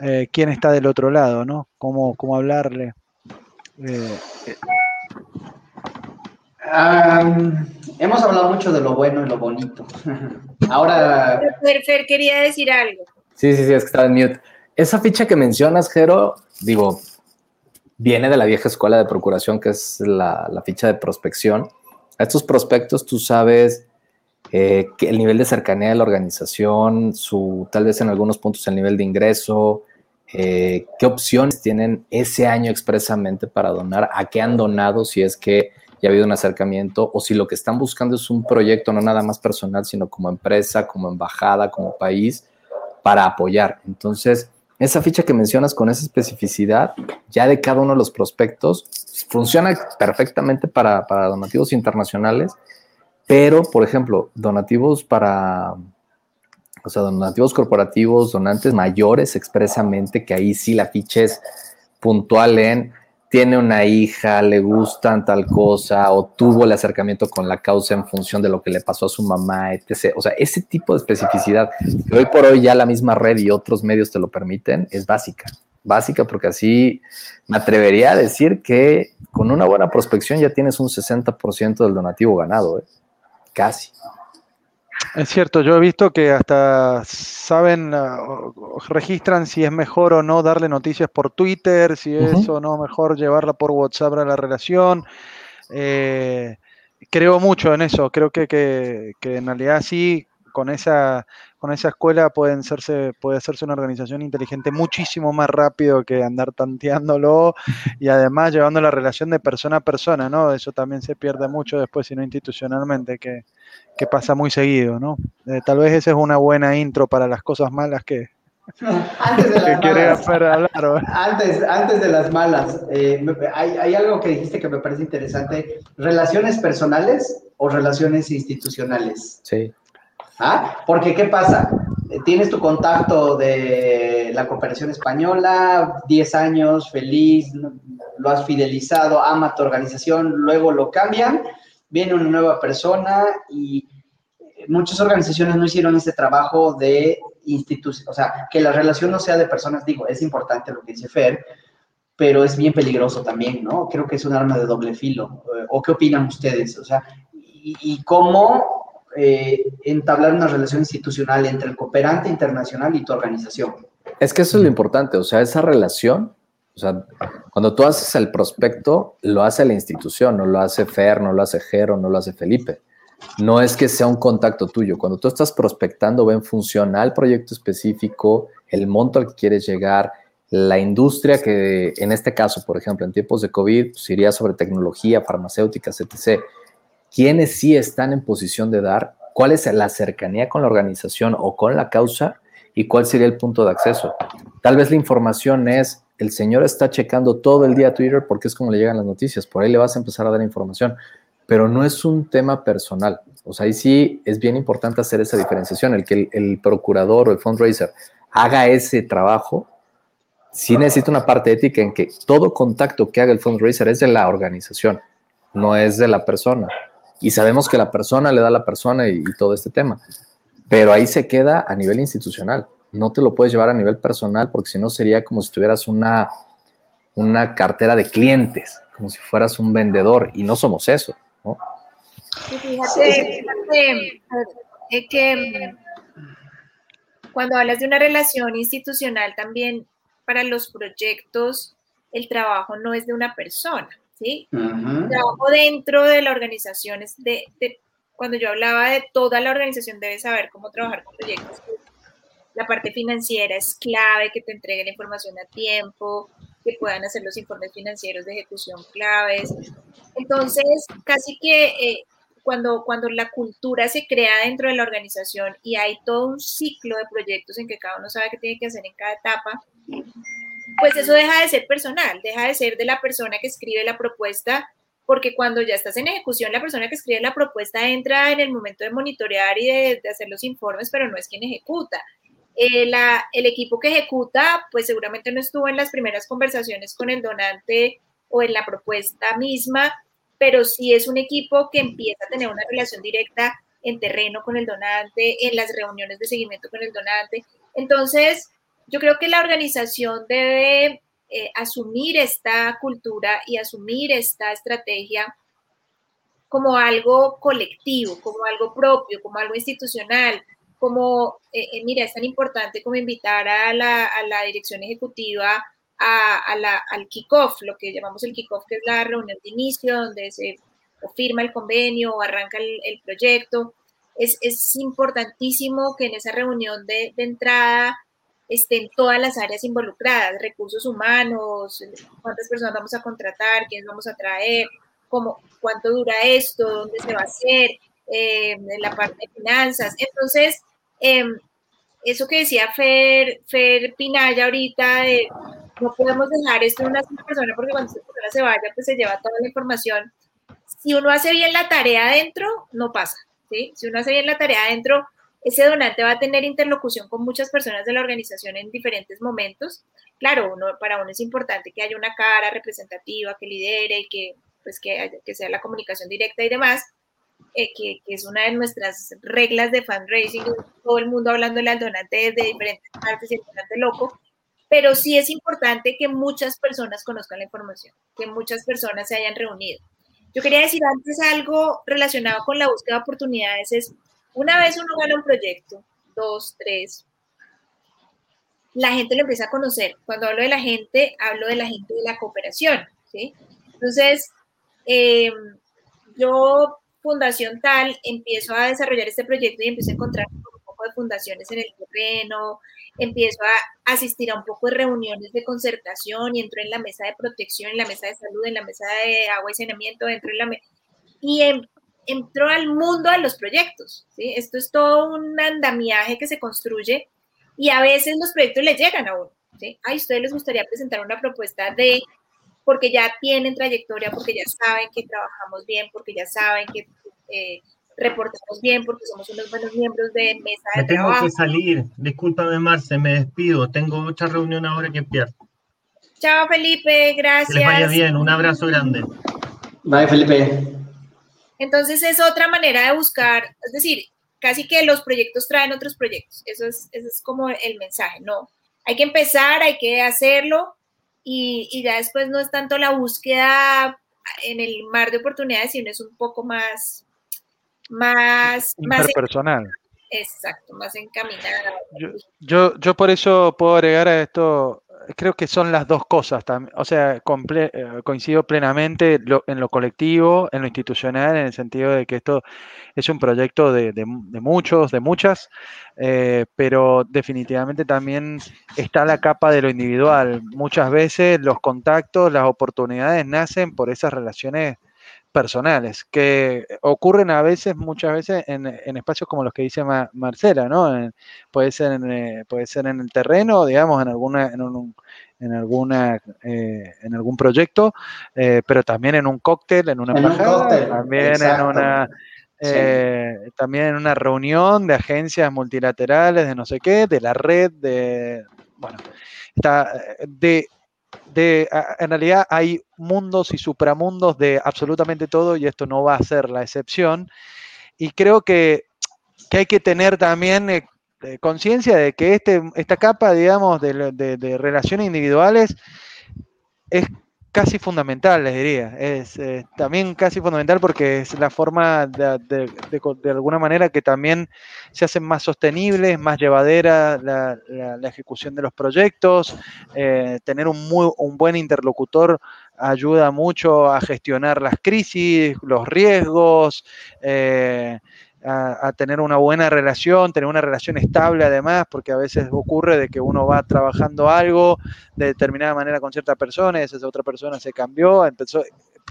eh, quién está del otro lado, ¿no? Cómo, cómo hablarle. Eh, Um, hemos hablado mucho de lo bueno y lo bonito. Ahora. Fer, Fer, quería decir algo. Sí, sí, sí, es que estaba en mute. esa ficha que mencionas, Jero, digo, viene de la vieja escuela de procuración, que es la, la ficha de prospección. A estos prospectos tú sabes eh, que el nivel de cercanía de la organización, su, tal vez en algunos puntos el nivel de ingreso, eh, qué opciones tienen ese año expresamente para donar, a qué han donado si es que ya ha habido un acercamiento o si lo que están buscando es un proyecto no nada más personal, sino como empresa, como embajada, como país, para apoyar. Entonces, esa ficha que mencionas con esa especificidad, ya de cada uno de los prospectos, funciona perfectamente para, para donativos internacionales, pero, por ejemplo, donativos para, o sea, donativos corporativos, donantes mayores expresamente, que ahí sí la ficha es puntual en tiene una hija, le gustan tal cosa, o tuvo el acercamiento con la causa en función de lo que le pasó a su mamá, etc. O sea, ese tipo de especificidad, que hoy por hoy ya la misma red y otros medios te lo permiten, es básica. Básica porque así me atrevería a decir que con una buena prospección ya tienes un 60% del donativo ganado, ¿eh? casi. Es cierto, yo he visto que hasta saben, ah, registran si es mejor o no darle noticias por Twitter, si es o no mejor llevarla por WhatsApp a la relación. Eh, creo mucho en eso, creo que, que, en realidad sí, con esa, con esa escuela pueden serse, puede hacerse una organización inteligente muchísimo más rápido que andar tanteándolo y además llevando la relación de persona a persona, ¿no? Eso también se pierde mucho después, si no institucionalmente, que, que pasa muy seguido, ¿no? Eh, tal vez esa es una buena intro para las cosas malas que, antes de las malas, hablar, antes, antes, de las malas, eh, hay, hay, algo que dijiste que me parece interesante. ¿Relaciones personales o relaciones institucionales? Sí. ¿Ah? Porque, ¿qué pasa? Tienes tu contacto de la cooperación española, 10 años, feliz, lo has fidelizado, ama tu organización, luego lo cambian viene una nueva persona y muchas organizaciones no hicieron ese trabajo de institución, o sea, que la relación no sea de personas, digo, es importante lo que dice Fer, pero es bien peligroso también, ¿no? Creo que es un arma de doble filo. Eh, ¿O qué opinan ustedes? O sea, y, cómo eh, entablar una relación institucional entre el cooperante internacional y tu organización. Es que eso es lo importante, o sea, esa relación o sea, cuando tú haces el prospecto, lo hace la institución, no lo hace Fer, no lo hace Jero, no lo hace Felipe. No es que sea un contacto tuyo. Cuando tú estás prospectando, ven funcional proyecto específico, el monto al que quieres llegar, la industria que, en este caso, por ejemplo, en tiempos de COVID, pues, iría sobre tecnología, farmacéuticas, etc. ¿Quiénes sí están en posición de dar? ¿Cuál es la cercanía con la organización o con la causa? ¿Y cuál sería el punto de acceso? Tal vez la información es el señor está checando todo el día Twitter porque es como le llegan las noticias, por ahí le vas a empezar a dar información, pero no es un tema personal. O sea, ahí sí es bien importante hacer esa diferenciación, el que el, procurador o el fundraiser haga ese trabajo, sí necesita una parte ética en que todo contacto que haga el fundraiser es de la organización, no es de la persona. Y sabemos que la persona le da a la persona y todo este tema, pero ahí se queda a nivel institucional no te lo puedes llevar a nivel personal porque si no sería como si tuvieras una, una cartera de clientes, como si fueras un vendedor y no somos eso. ¿no? Fíjate, que cuando hablas de una relación institucional también para los proyectos el trabajo no es de una persona, ¿sí? El trabajo dentro de la organización es de, de, cuando yo hablaba de toda la organización debe saber cómo trabajar con proyectos la parte financiera es clave, que te entregue la información a tiempo, que puedan hacer los informes financieros de ejecución claves. Entonces, casi que eh, cuando, cuando la cultura se crea dentro de la organización y hay todo un ciclo de proyectos en que cada uno sabe qué tiene que hacer en cada etapa, pues eso deja de ser personal, deja de ser de la persona que escribe la propuesta, porque cuando ya estás en ejecución, la persona que escribe la propuesta entra en el momento de monitorear y de, de hacer los informes, pero no es quien ejecuta. Eh, el equipo que ejecuta, pues seguramente no estuvo en las primeras conversaciones con el donante o en la propuesta misma, pero sí es un equipo que empieza a tener una relación directa en terreno con el donante, en las reuniones de seguimiento con el donante. Entonces, yo creo que la organización debe eh, asumir esta cultura y asumir esta estrategia como algo colectivo, como algo propio, como algo institucional, como, eh, eh, mira, es tan importante como invitar a la, a la dirección ejecutiva a, a la, al kickoff, lo que llamamos el kickoff, que es la reunión de inicio, donde se firma el convenio o arranca el, el proyecto. Es, es, importantísimo que en esa reunión de, de entrada estén todas las áreas involucradas, recursos humanos, cuántas personas vamos a contratar, quiénes vamos a traer, cómo, cuánto dura esto, dónde se va a hacer, eh, en la parte de finanzas. Entonces, eh, eso que decía Fer, Fer Pinaya ahorita, de no podemos dejar esto en una sola persona porque cuando esa persona se vaya, pues se lleva toda la información. Si uno hace bien la tarea adentro, no pasa. ¿sí? Si uno hace bien la tarea adentro, ese donante va a tener interlocución con muchas personas de la organización en diferentes momentos. Claro, uno, para uno es importante que haya una cara representativa que lidere y que, pues, que, que sea la comunicación directa y demás, eh, que, que, es una de nuestras reglas de fundraising, todo el mundo hablándole al donante de diferentes partes y el donante loco, pero sí es importante que muchas personas conozcan la información, que muchas personas se hayan reunido. Yo quería decir antes algo relacionado con la búsqueda de oportunidades, es una vez uno gana un proyecto, dos, tres, la gente lo empieza a conocer. Cuando hablo de la gente, hablo de la gente de la cooperación, ¿sí? Entonces, eh, yo, Fundación Tal, empiezo a desarrollar este proyecto y empiezo a encontrar un poco de fundaciones en el terreno, empiezo a asistir a un poco de reuniones de concertación y entro en la mesa de protección, en la mesa de salud, en la mesa de agua y saneamiento, entro en la mesa y em, entró al mundo de los proyectos. ¿sí? Esto es todo un andamiaje que se construye y a veces los proyectos le llegan a uno. ¿sí? A ustedes les gustaría presentar una propuesta de, porque ya tienen trayectoria, porque ya saben que trabajamos bien, porque ya saben que eh, reportamos bien, porque somos unos buenos miembros de mesa de me tengo trabajo. que salir. Discúlpame, Marce, me despido. Tengo otra reunión ahora que empezar. Chao, Felipe. Gracias. Que les vaya bien. Un abrazo grande. Bye, Felipe. Entonces es otra manera de buscar, es decir, casi que los proyectos traen otros proyectos. Eso es, eso es como el mensaje, ¿no? Hay que empezar, hay que hacerlo y, y ya después no es tanto la búsqueda en el mar de oportunidades, sino es un poco más, más, más Interpersonal. exacto, más encaminada. Yo, yo, yo por eso puedo agregar a esto, creo que son las dos cosas, o sea, eh, coincido plenamente en lo colectivo, en lo institucional, en el sentido de que esto es un proyecto de, de de muchos, de muchas, eh, pero definitivamente también está la capa de lo individual. Muchas veces los contactos, las oportunidades nacen por esas relaciones personales, que ocurren a veces, muchas veces, en, en espacios como los que dice Ma- Marcela, ¿no? En- puede, ser en, eh, puede ser en el terreno, digamos, en alguna, en un, en alguna, eh, en algún proyecto, eh, pero también en un cóctel, en una embajada, cóctel, también en una Sí. eh, también en una reunión de agencias multilaterales de no sé qué, de la red, de, bueno, está, eh, de, de, en realidad hay mundos y supramundos de absolutamente todo y esto no va a ser la excepción. Y creo que, hay que tener también eh, eh, conciencia de que este, esta capa, digamos, de- de relaciones individuales es casi fundamental, les diría. Es también casi fundamental porque es la forma de, de- de de alguna manera que también se hacen más sostenibles, más llevadera la, la- la ejecución de los proyectos. Eh, tener un, muy, un buen interlocutor ayuda mucho a gestionar las crisis, los riesgos. eh, a, tener una buena relación, tener una relación estable además, porque a veces ocurre de que uno va trabajando algo de determinada manera con cierta persona y esa otra persona se cambió, empezó,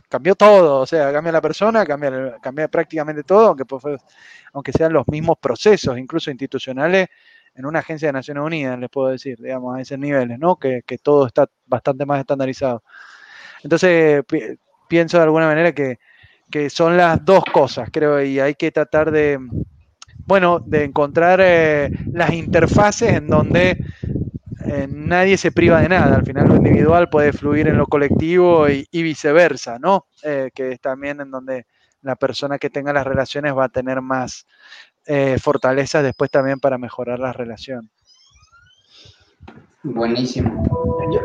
cambió todo, o sea, cambia la persona, cambia, cambia prácticamente todo, aunque, pues aunque sean los mismos procesos, incluso institucionales, en una agencia de Naciones Unidas, les puedo decir, digamos, a esos niveles, ¿no? Que, que todo está bastante más estandarizado. Entonces, pi- pienso de alguna manera que, que son las dos cosas, creo, y hay que tratar de, bueno, de encontrar eh, las interfaces en donde eh, nadie se priva de nada. Al final lo individual puede fluir en lo colectivo y, viceversa, ¿no? Eh, que es también en donde la persona que tenga las relaciones va a tener más eh, fortalezas después también para mejorar la relación. Buenísimo.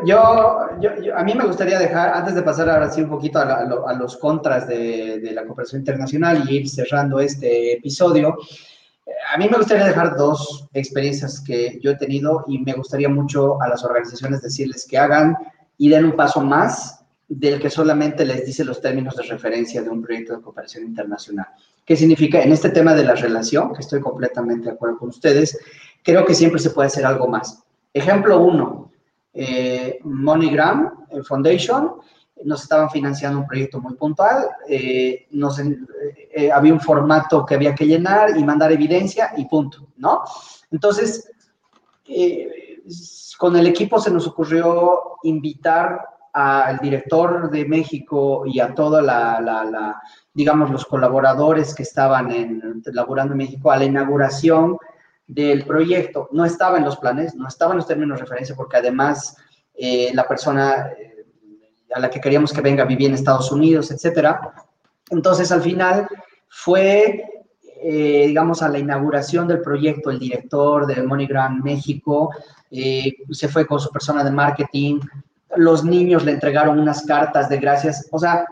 Yo, yo, a mí me gustaría dejar, antes de pasar ahora sí un poquito a, la- a lo- a los contras de, de la cooperación internacional y ir cerrando este episodio, a mí me gustaría dejar dos experiencias que yo he tenido y me gustaría mucho a las organizaciones decirles que hagan y den un paso más del que solamente les dice los términos de referencia de un proyecto de cooperación internacional. ¿Qué significa? En este tema de la relación, que estoy completamente de acuerdo con ustedes, creo que siempre se puede hacer algo más. Ejemplo uno, eh, MoneyGram eh, Foundation nos estaban financiando un proyecto muy puntual, eh, nos, había un formato que había que llenar y mandar evidencia y punto, ¿no? Entonces, con el equipo se nos ocurrió invitar al director de México y a toda los colaboradores que estaban en, laborando en México a la inauguración del proyecto. No estaba en los planes, no estaba en los términos de referencia, porque además eh, la persona eh, a la que queríamos que venga vivía en Estados Unidos, etcétera. Entonces, al final fue, eh, digamos, a la inauguración del proyecto, el director de MoneyGram México se fue con su persona de marketing, los niños le entregaron unas cartas de gracias. O sea,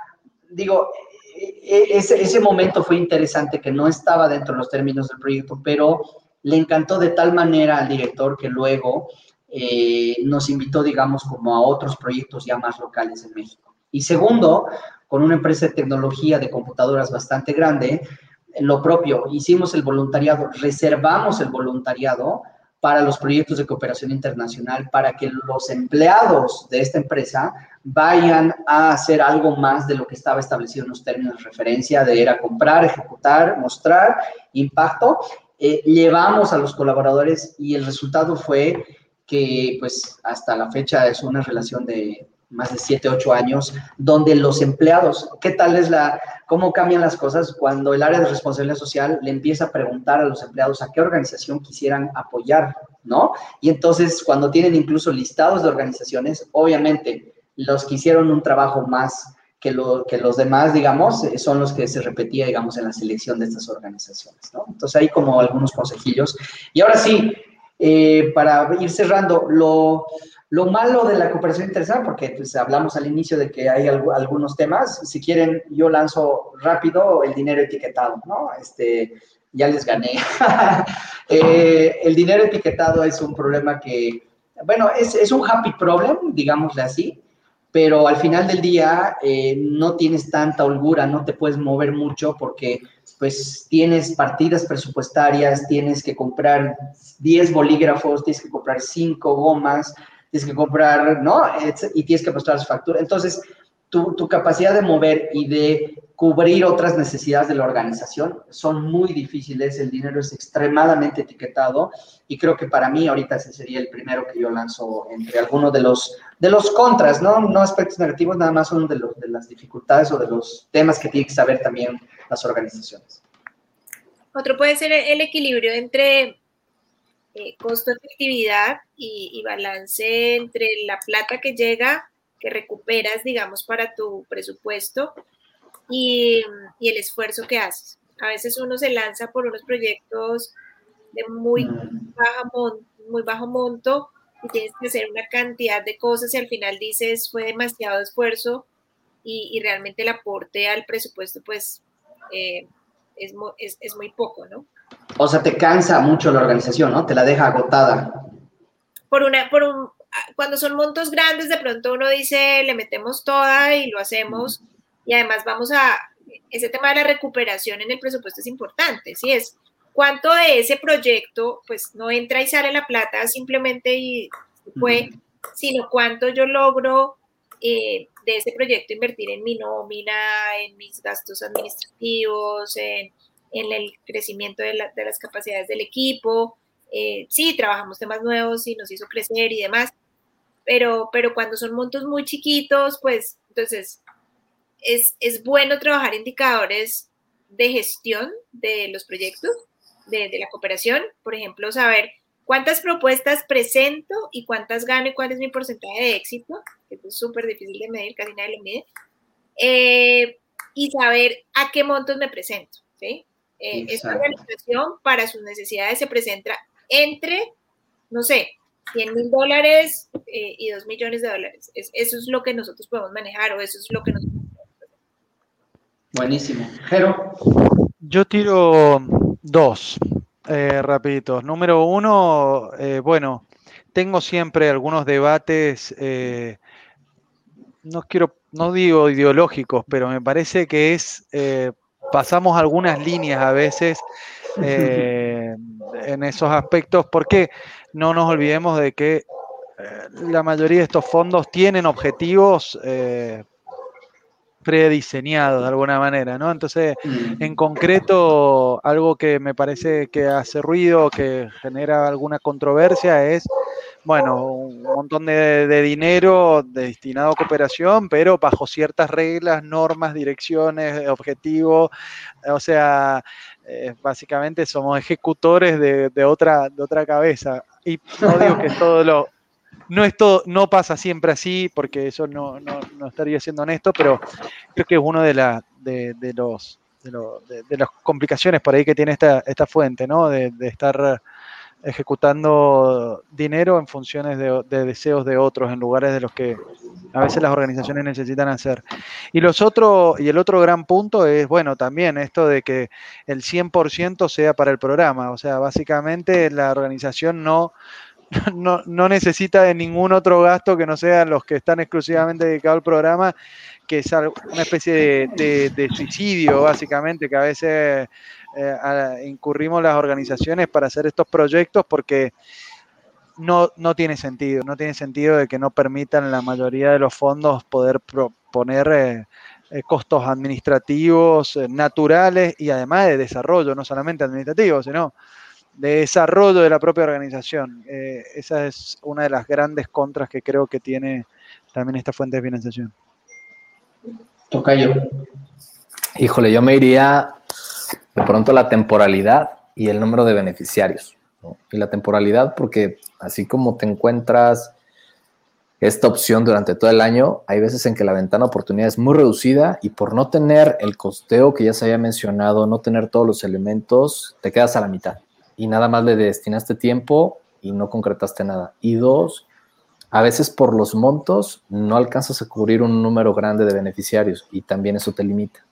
digo, e, e, ese, ese momento fue interesante que no estaba dentro de los términos del proyecto, pero le encantó de tal manera al director que luego eh, nos invitó, digamos, como a otros proyectos ya más locales en México. Y segundo, con una empresa de tecnología de computadoras bastante grande, lo propio, hicimos el voluntariado, reservamos el voluntariado para los proyectos de cooperación internacional, para que los empleados de esta empresa vayan a hacer algo más de lo que estaba establecido en los términos de referencia, de era comprar, ejecutar, mostrar impacto. Eh, llevamos a los colaboradores y el resultado fue que pues hasta la fecha es una relación de más de 7, 8 años, donde los empleados, ¿qué tal es la, cómo cambian las cosas cuando el área de responsabilidad social le empieza a preguntar a los empleados a qué organización quisieran apoyar, ¿no? Y entonces cuando tienen incluso listados de organizaciones, obviamente los que hicieron un trabajo más que, lo, que los demás, digamos, eh, son los que se repetía, digamos, en la selección de estas organizaciones, ¿no? Entonces hay como algunos consejillos. Y ahora sí, eh, para ir cerrando, lo, lo malo de la cooperación internacional, porque pues, hablamos al inicio de que hay algunos temas, si quieren, yo lanzo rápido el dinero etiquetado, ¿no? Este, ya les gané. Eh, el dinero etiquetado es un problema que, bueno, es, es, un happy problem, digámosle así, pero al final del día eh, no tienes tanta holgura, no te puedes mover mucho porque pues tienes partidas presupuestarias, tienes que comprar 10 bolígrafos, tienes que comprar 5 gomas, tienes que comprar, ¿no? Y tienes que mostrar su factura. Entonces, tu, tu, capacidad de mover y de cubrir otras necesidades de la organización son muy difíciles. El dinero es extremadamente etiquetado y creo que para mí ahorita ese sería el primero que yo lanzo entre algunos de los, de los contras, ¿no? No aspectos negativos, nada más uno de, los, de las dificultades o de los temas que tienen que saber también las organizaciones. Otro puede ser el equilibrio entre eh, costo-efectividad y, balance entre la plata que llega, que recuperas, digamos, para tu presupuesto y, el esfuerzo que haces. A veces uno se lanza por unos proyectos de muy, baja muy bajo monto y tienes que hacer una cantidad de cosas y al final dices fue demasiado esfuerzo y, realmente el aporte al presupuesto pues eh, es, es, es, muy poco, ¿no? O sea, te cansa mucho la organización, ¿no? Te la deja agotada. Por una, por un, cuando son montos grandes, de pronto uno dice, le metemos toda y lo hacemos. Y además vamos a, ese tema de la recuperación en el presupuesto es importante, ¿sí? Es cuánto de ese proyecto, pues no entra y sale la plata simplemente y fue, sino cuánto yo logro eh, de ese proyecto invertir en mi nómina, en mis gastos administrativos, en en el crecimiento de, las capacidades del equipo. Eh, sí, trabajamos temas nuevos y nos hizo crecer y demás, pero, pero cuando son montos muy chiquitos, pues entonces es, es bueno trabajar indicadores de gestión de los proyectos, de, de, la cooperación, por ejemplo, saber cuántas propuestas presento y cuántas gano y cuál es mi porcentaje de éxito, que es súper difícil de medir, casi nadie lo mide, eh, y saber a qué montos me presento, ¿sí? Eh, esta organización para sus necesidades se presenta entre, no sé, 100 mil dólares eh, y 2 millones de dólares. eso es lo que nosotros podemos manejar o eso es lo que nosotros. Buenísimo. Jero. Yo tiro dos. eh, rapiditos. Número uno, eh, bueno, tengo siempre algunos debates, eh, no quiero, no digo ideológicos, pero me parece que es, eh, pasamos algunas líneas a veces en esos aspectos, porque no nos olvidemos de que la mayoría de estos fondos tienen objetivos prediseñados de alguna manera, ¿no? Entonces, Mm. en concreto, algo que me parece que hace ruido, que genera alguna controversia es, bueno, un montón de, de dinero destinado a cooperación, pero bajo ciertas reglas, normas, direcciones, objetivos. O sea, eh, básicamente somos ejecutores de, de otra, de otra cabeza. Y no digo que todo lo... No, es todo, no pasa siempre así, porque eso no, no- no estaría siendo honesto, pero creo que es uno de, de, de los de, lo- de- las complicaciones por ahí que tiene esta, esta fuente, ¿no? De, estar ejecutando dinero en funciones de, de deseos de otros, en lugares de los que a veces las organizaciones necesitan hacer. Y los otros, y el otro gran punto es, bueno, también esto de que el 100% sea para el programa. O sea, básicamente la organización no, no, no necesita de ningún otro gasto que no sean los que están exclusivamente dedicados al programa, que es una especie de, de- suicidio, básicamente, que a veces eh, incurrimos las organizaciones para hacer estos proyectos porque no, no tiene sentido, no tiene sentido de que no permitan la mayoría de los fondos poder proponer eh, eh, costos administrativos naturales y además de desarrollo, no solamente administrativo, sino de desarrollo de la propia organización. Eh, esa es una de las grandes contras que creo que tiene también esta fuente de financiación. Tocayo. Híjole, yo me iría de pronto a la temporalidad y el número de beneficiarios. ¿no? Y la temporalidad porque así como te encuentras esta opción durante todo el año, hay veces en que la ventana de oportunidad es muy reducida y por no tener el costeo que ya se había mencionado, no tener todos los elementos, te quedas a la mitad y nada más le destinaste tiempo y no concretaste nada. Y dos, a veces por los montos no alcanzas a cubrir un número grande de beneficiarios y también eso te limita.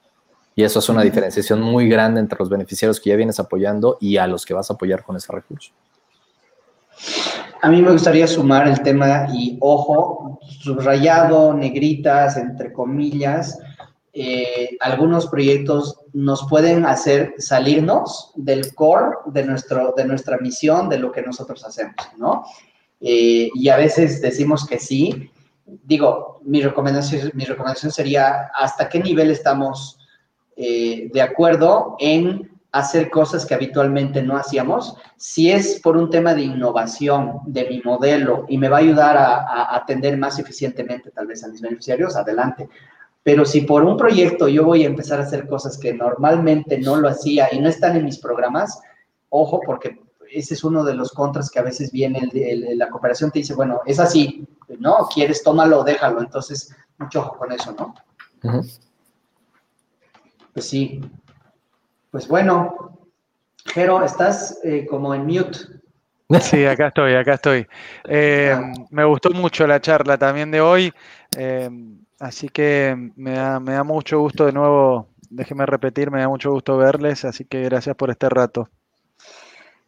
Y eso es una diferenciación muy grande entre los beneficiarios que ya vienes apoyando y a los que vas a apoyar con ese recurso. A mí me gustaría sumar el tema y ojo, subrayado, negritas, entre comillas, eh, algunos proyectos nos pueden hacer salirnos del core de, nuestro, de nuestra misión, de lo que nosotros hacemos, ¿no? Eh, y a veces decimos que sí. Digo, mi recomendación, mi recomendación sería hasta qué nivel estamos eh, de acuerdo en hacer cosas que habitualmente no hacíamos. Si es por un tema de innovación de mi modelo y me va a ayudar a, a atender más eficientemente tal vez a mis beneficiarios, adelante. Pero si por un proyecto yo voy a empezar a hacer cosas que normalmente no lo hacía y no están en mis programas, ojo, porque ese es uno de los contras que a veces viene, el, el, la cooperación te dice, bueno, es así, ¿no? Quieres, tómalo, déjalo. Entonces, mucho ojo con eso, ¿no? Uh -huh. Pues sí. Pues bueno, Jero, estás eh, como en mute. Sí, acá estoy, acá estoy. Eh, me gustó mucho la charla también de hoy, eh, así que me da, me da mucho gusto de nuevo, déjeme repetir, me da mucho gusto verles, así que gracias por este rato.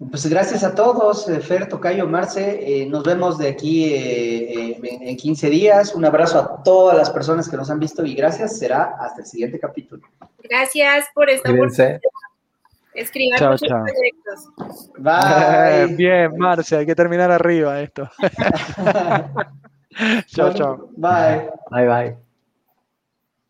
Pues gracias a todos, Fer, Tocayo, Marce. Eh, nos vemos de aquí eh, en, en 15 días. Un abrazo a todas las personas que nos han visto y gracias. Será hasta el siguiente capítulo. Gracias por esta oportunidad. Escriban Chao, muchos chao. proyectos. Bye. Bien, Marce, hay que terminar arriba esto. chao, ciao. Bye. Bye, bye.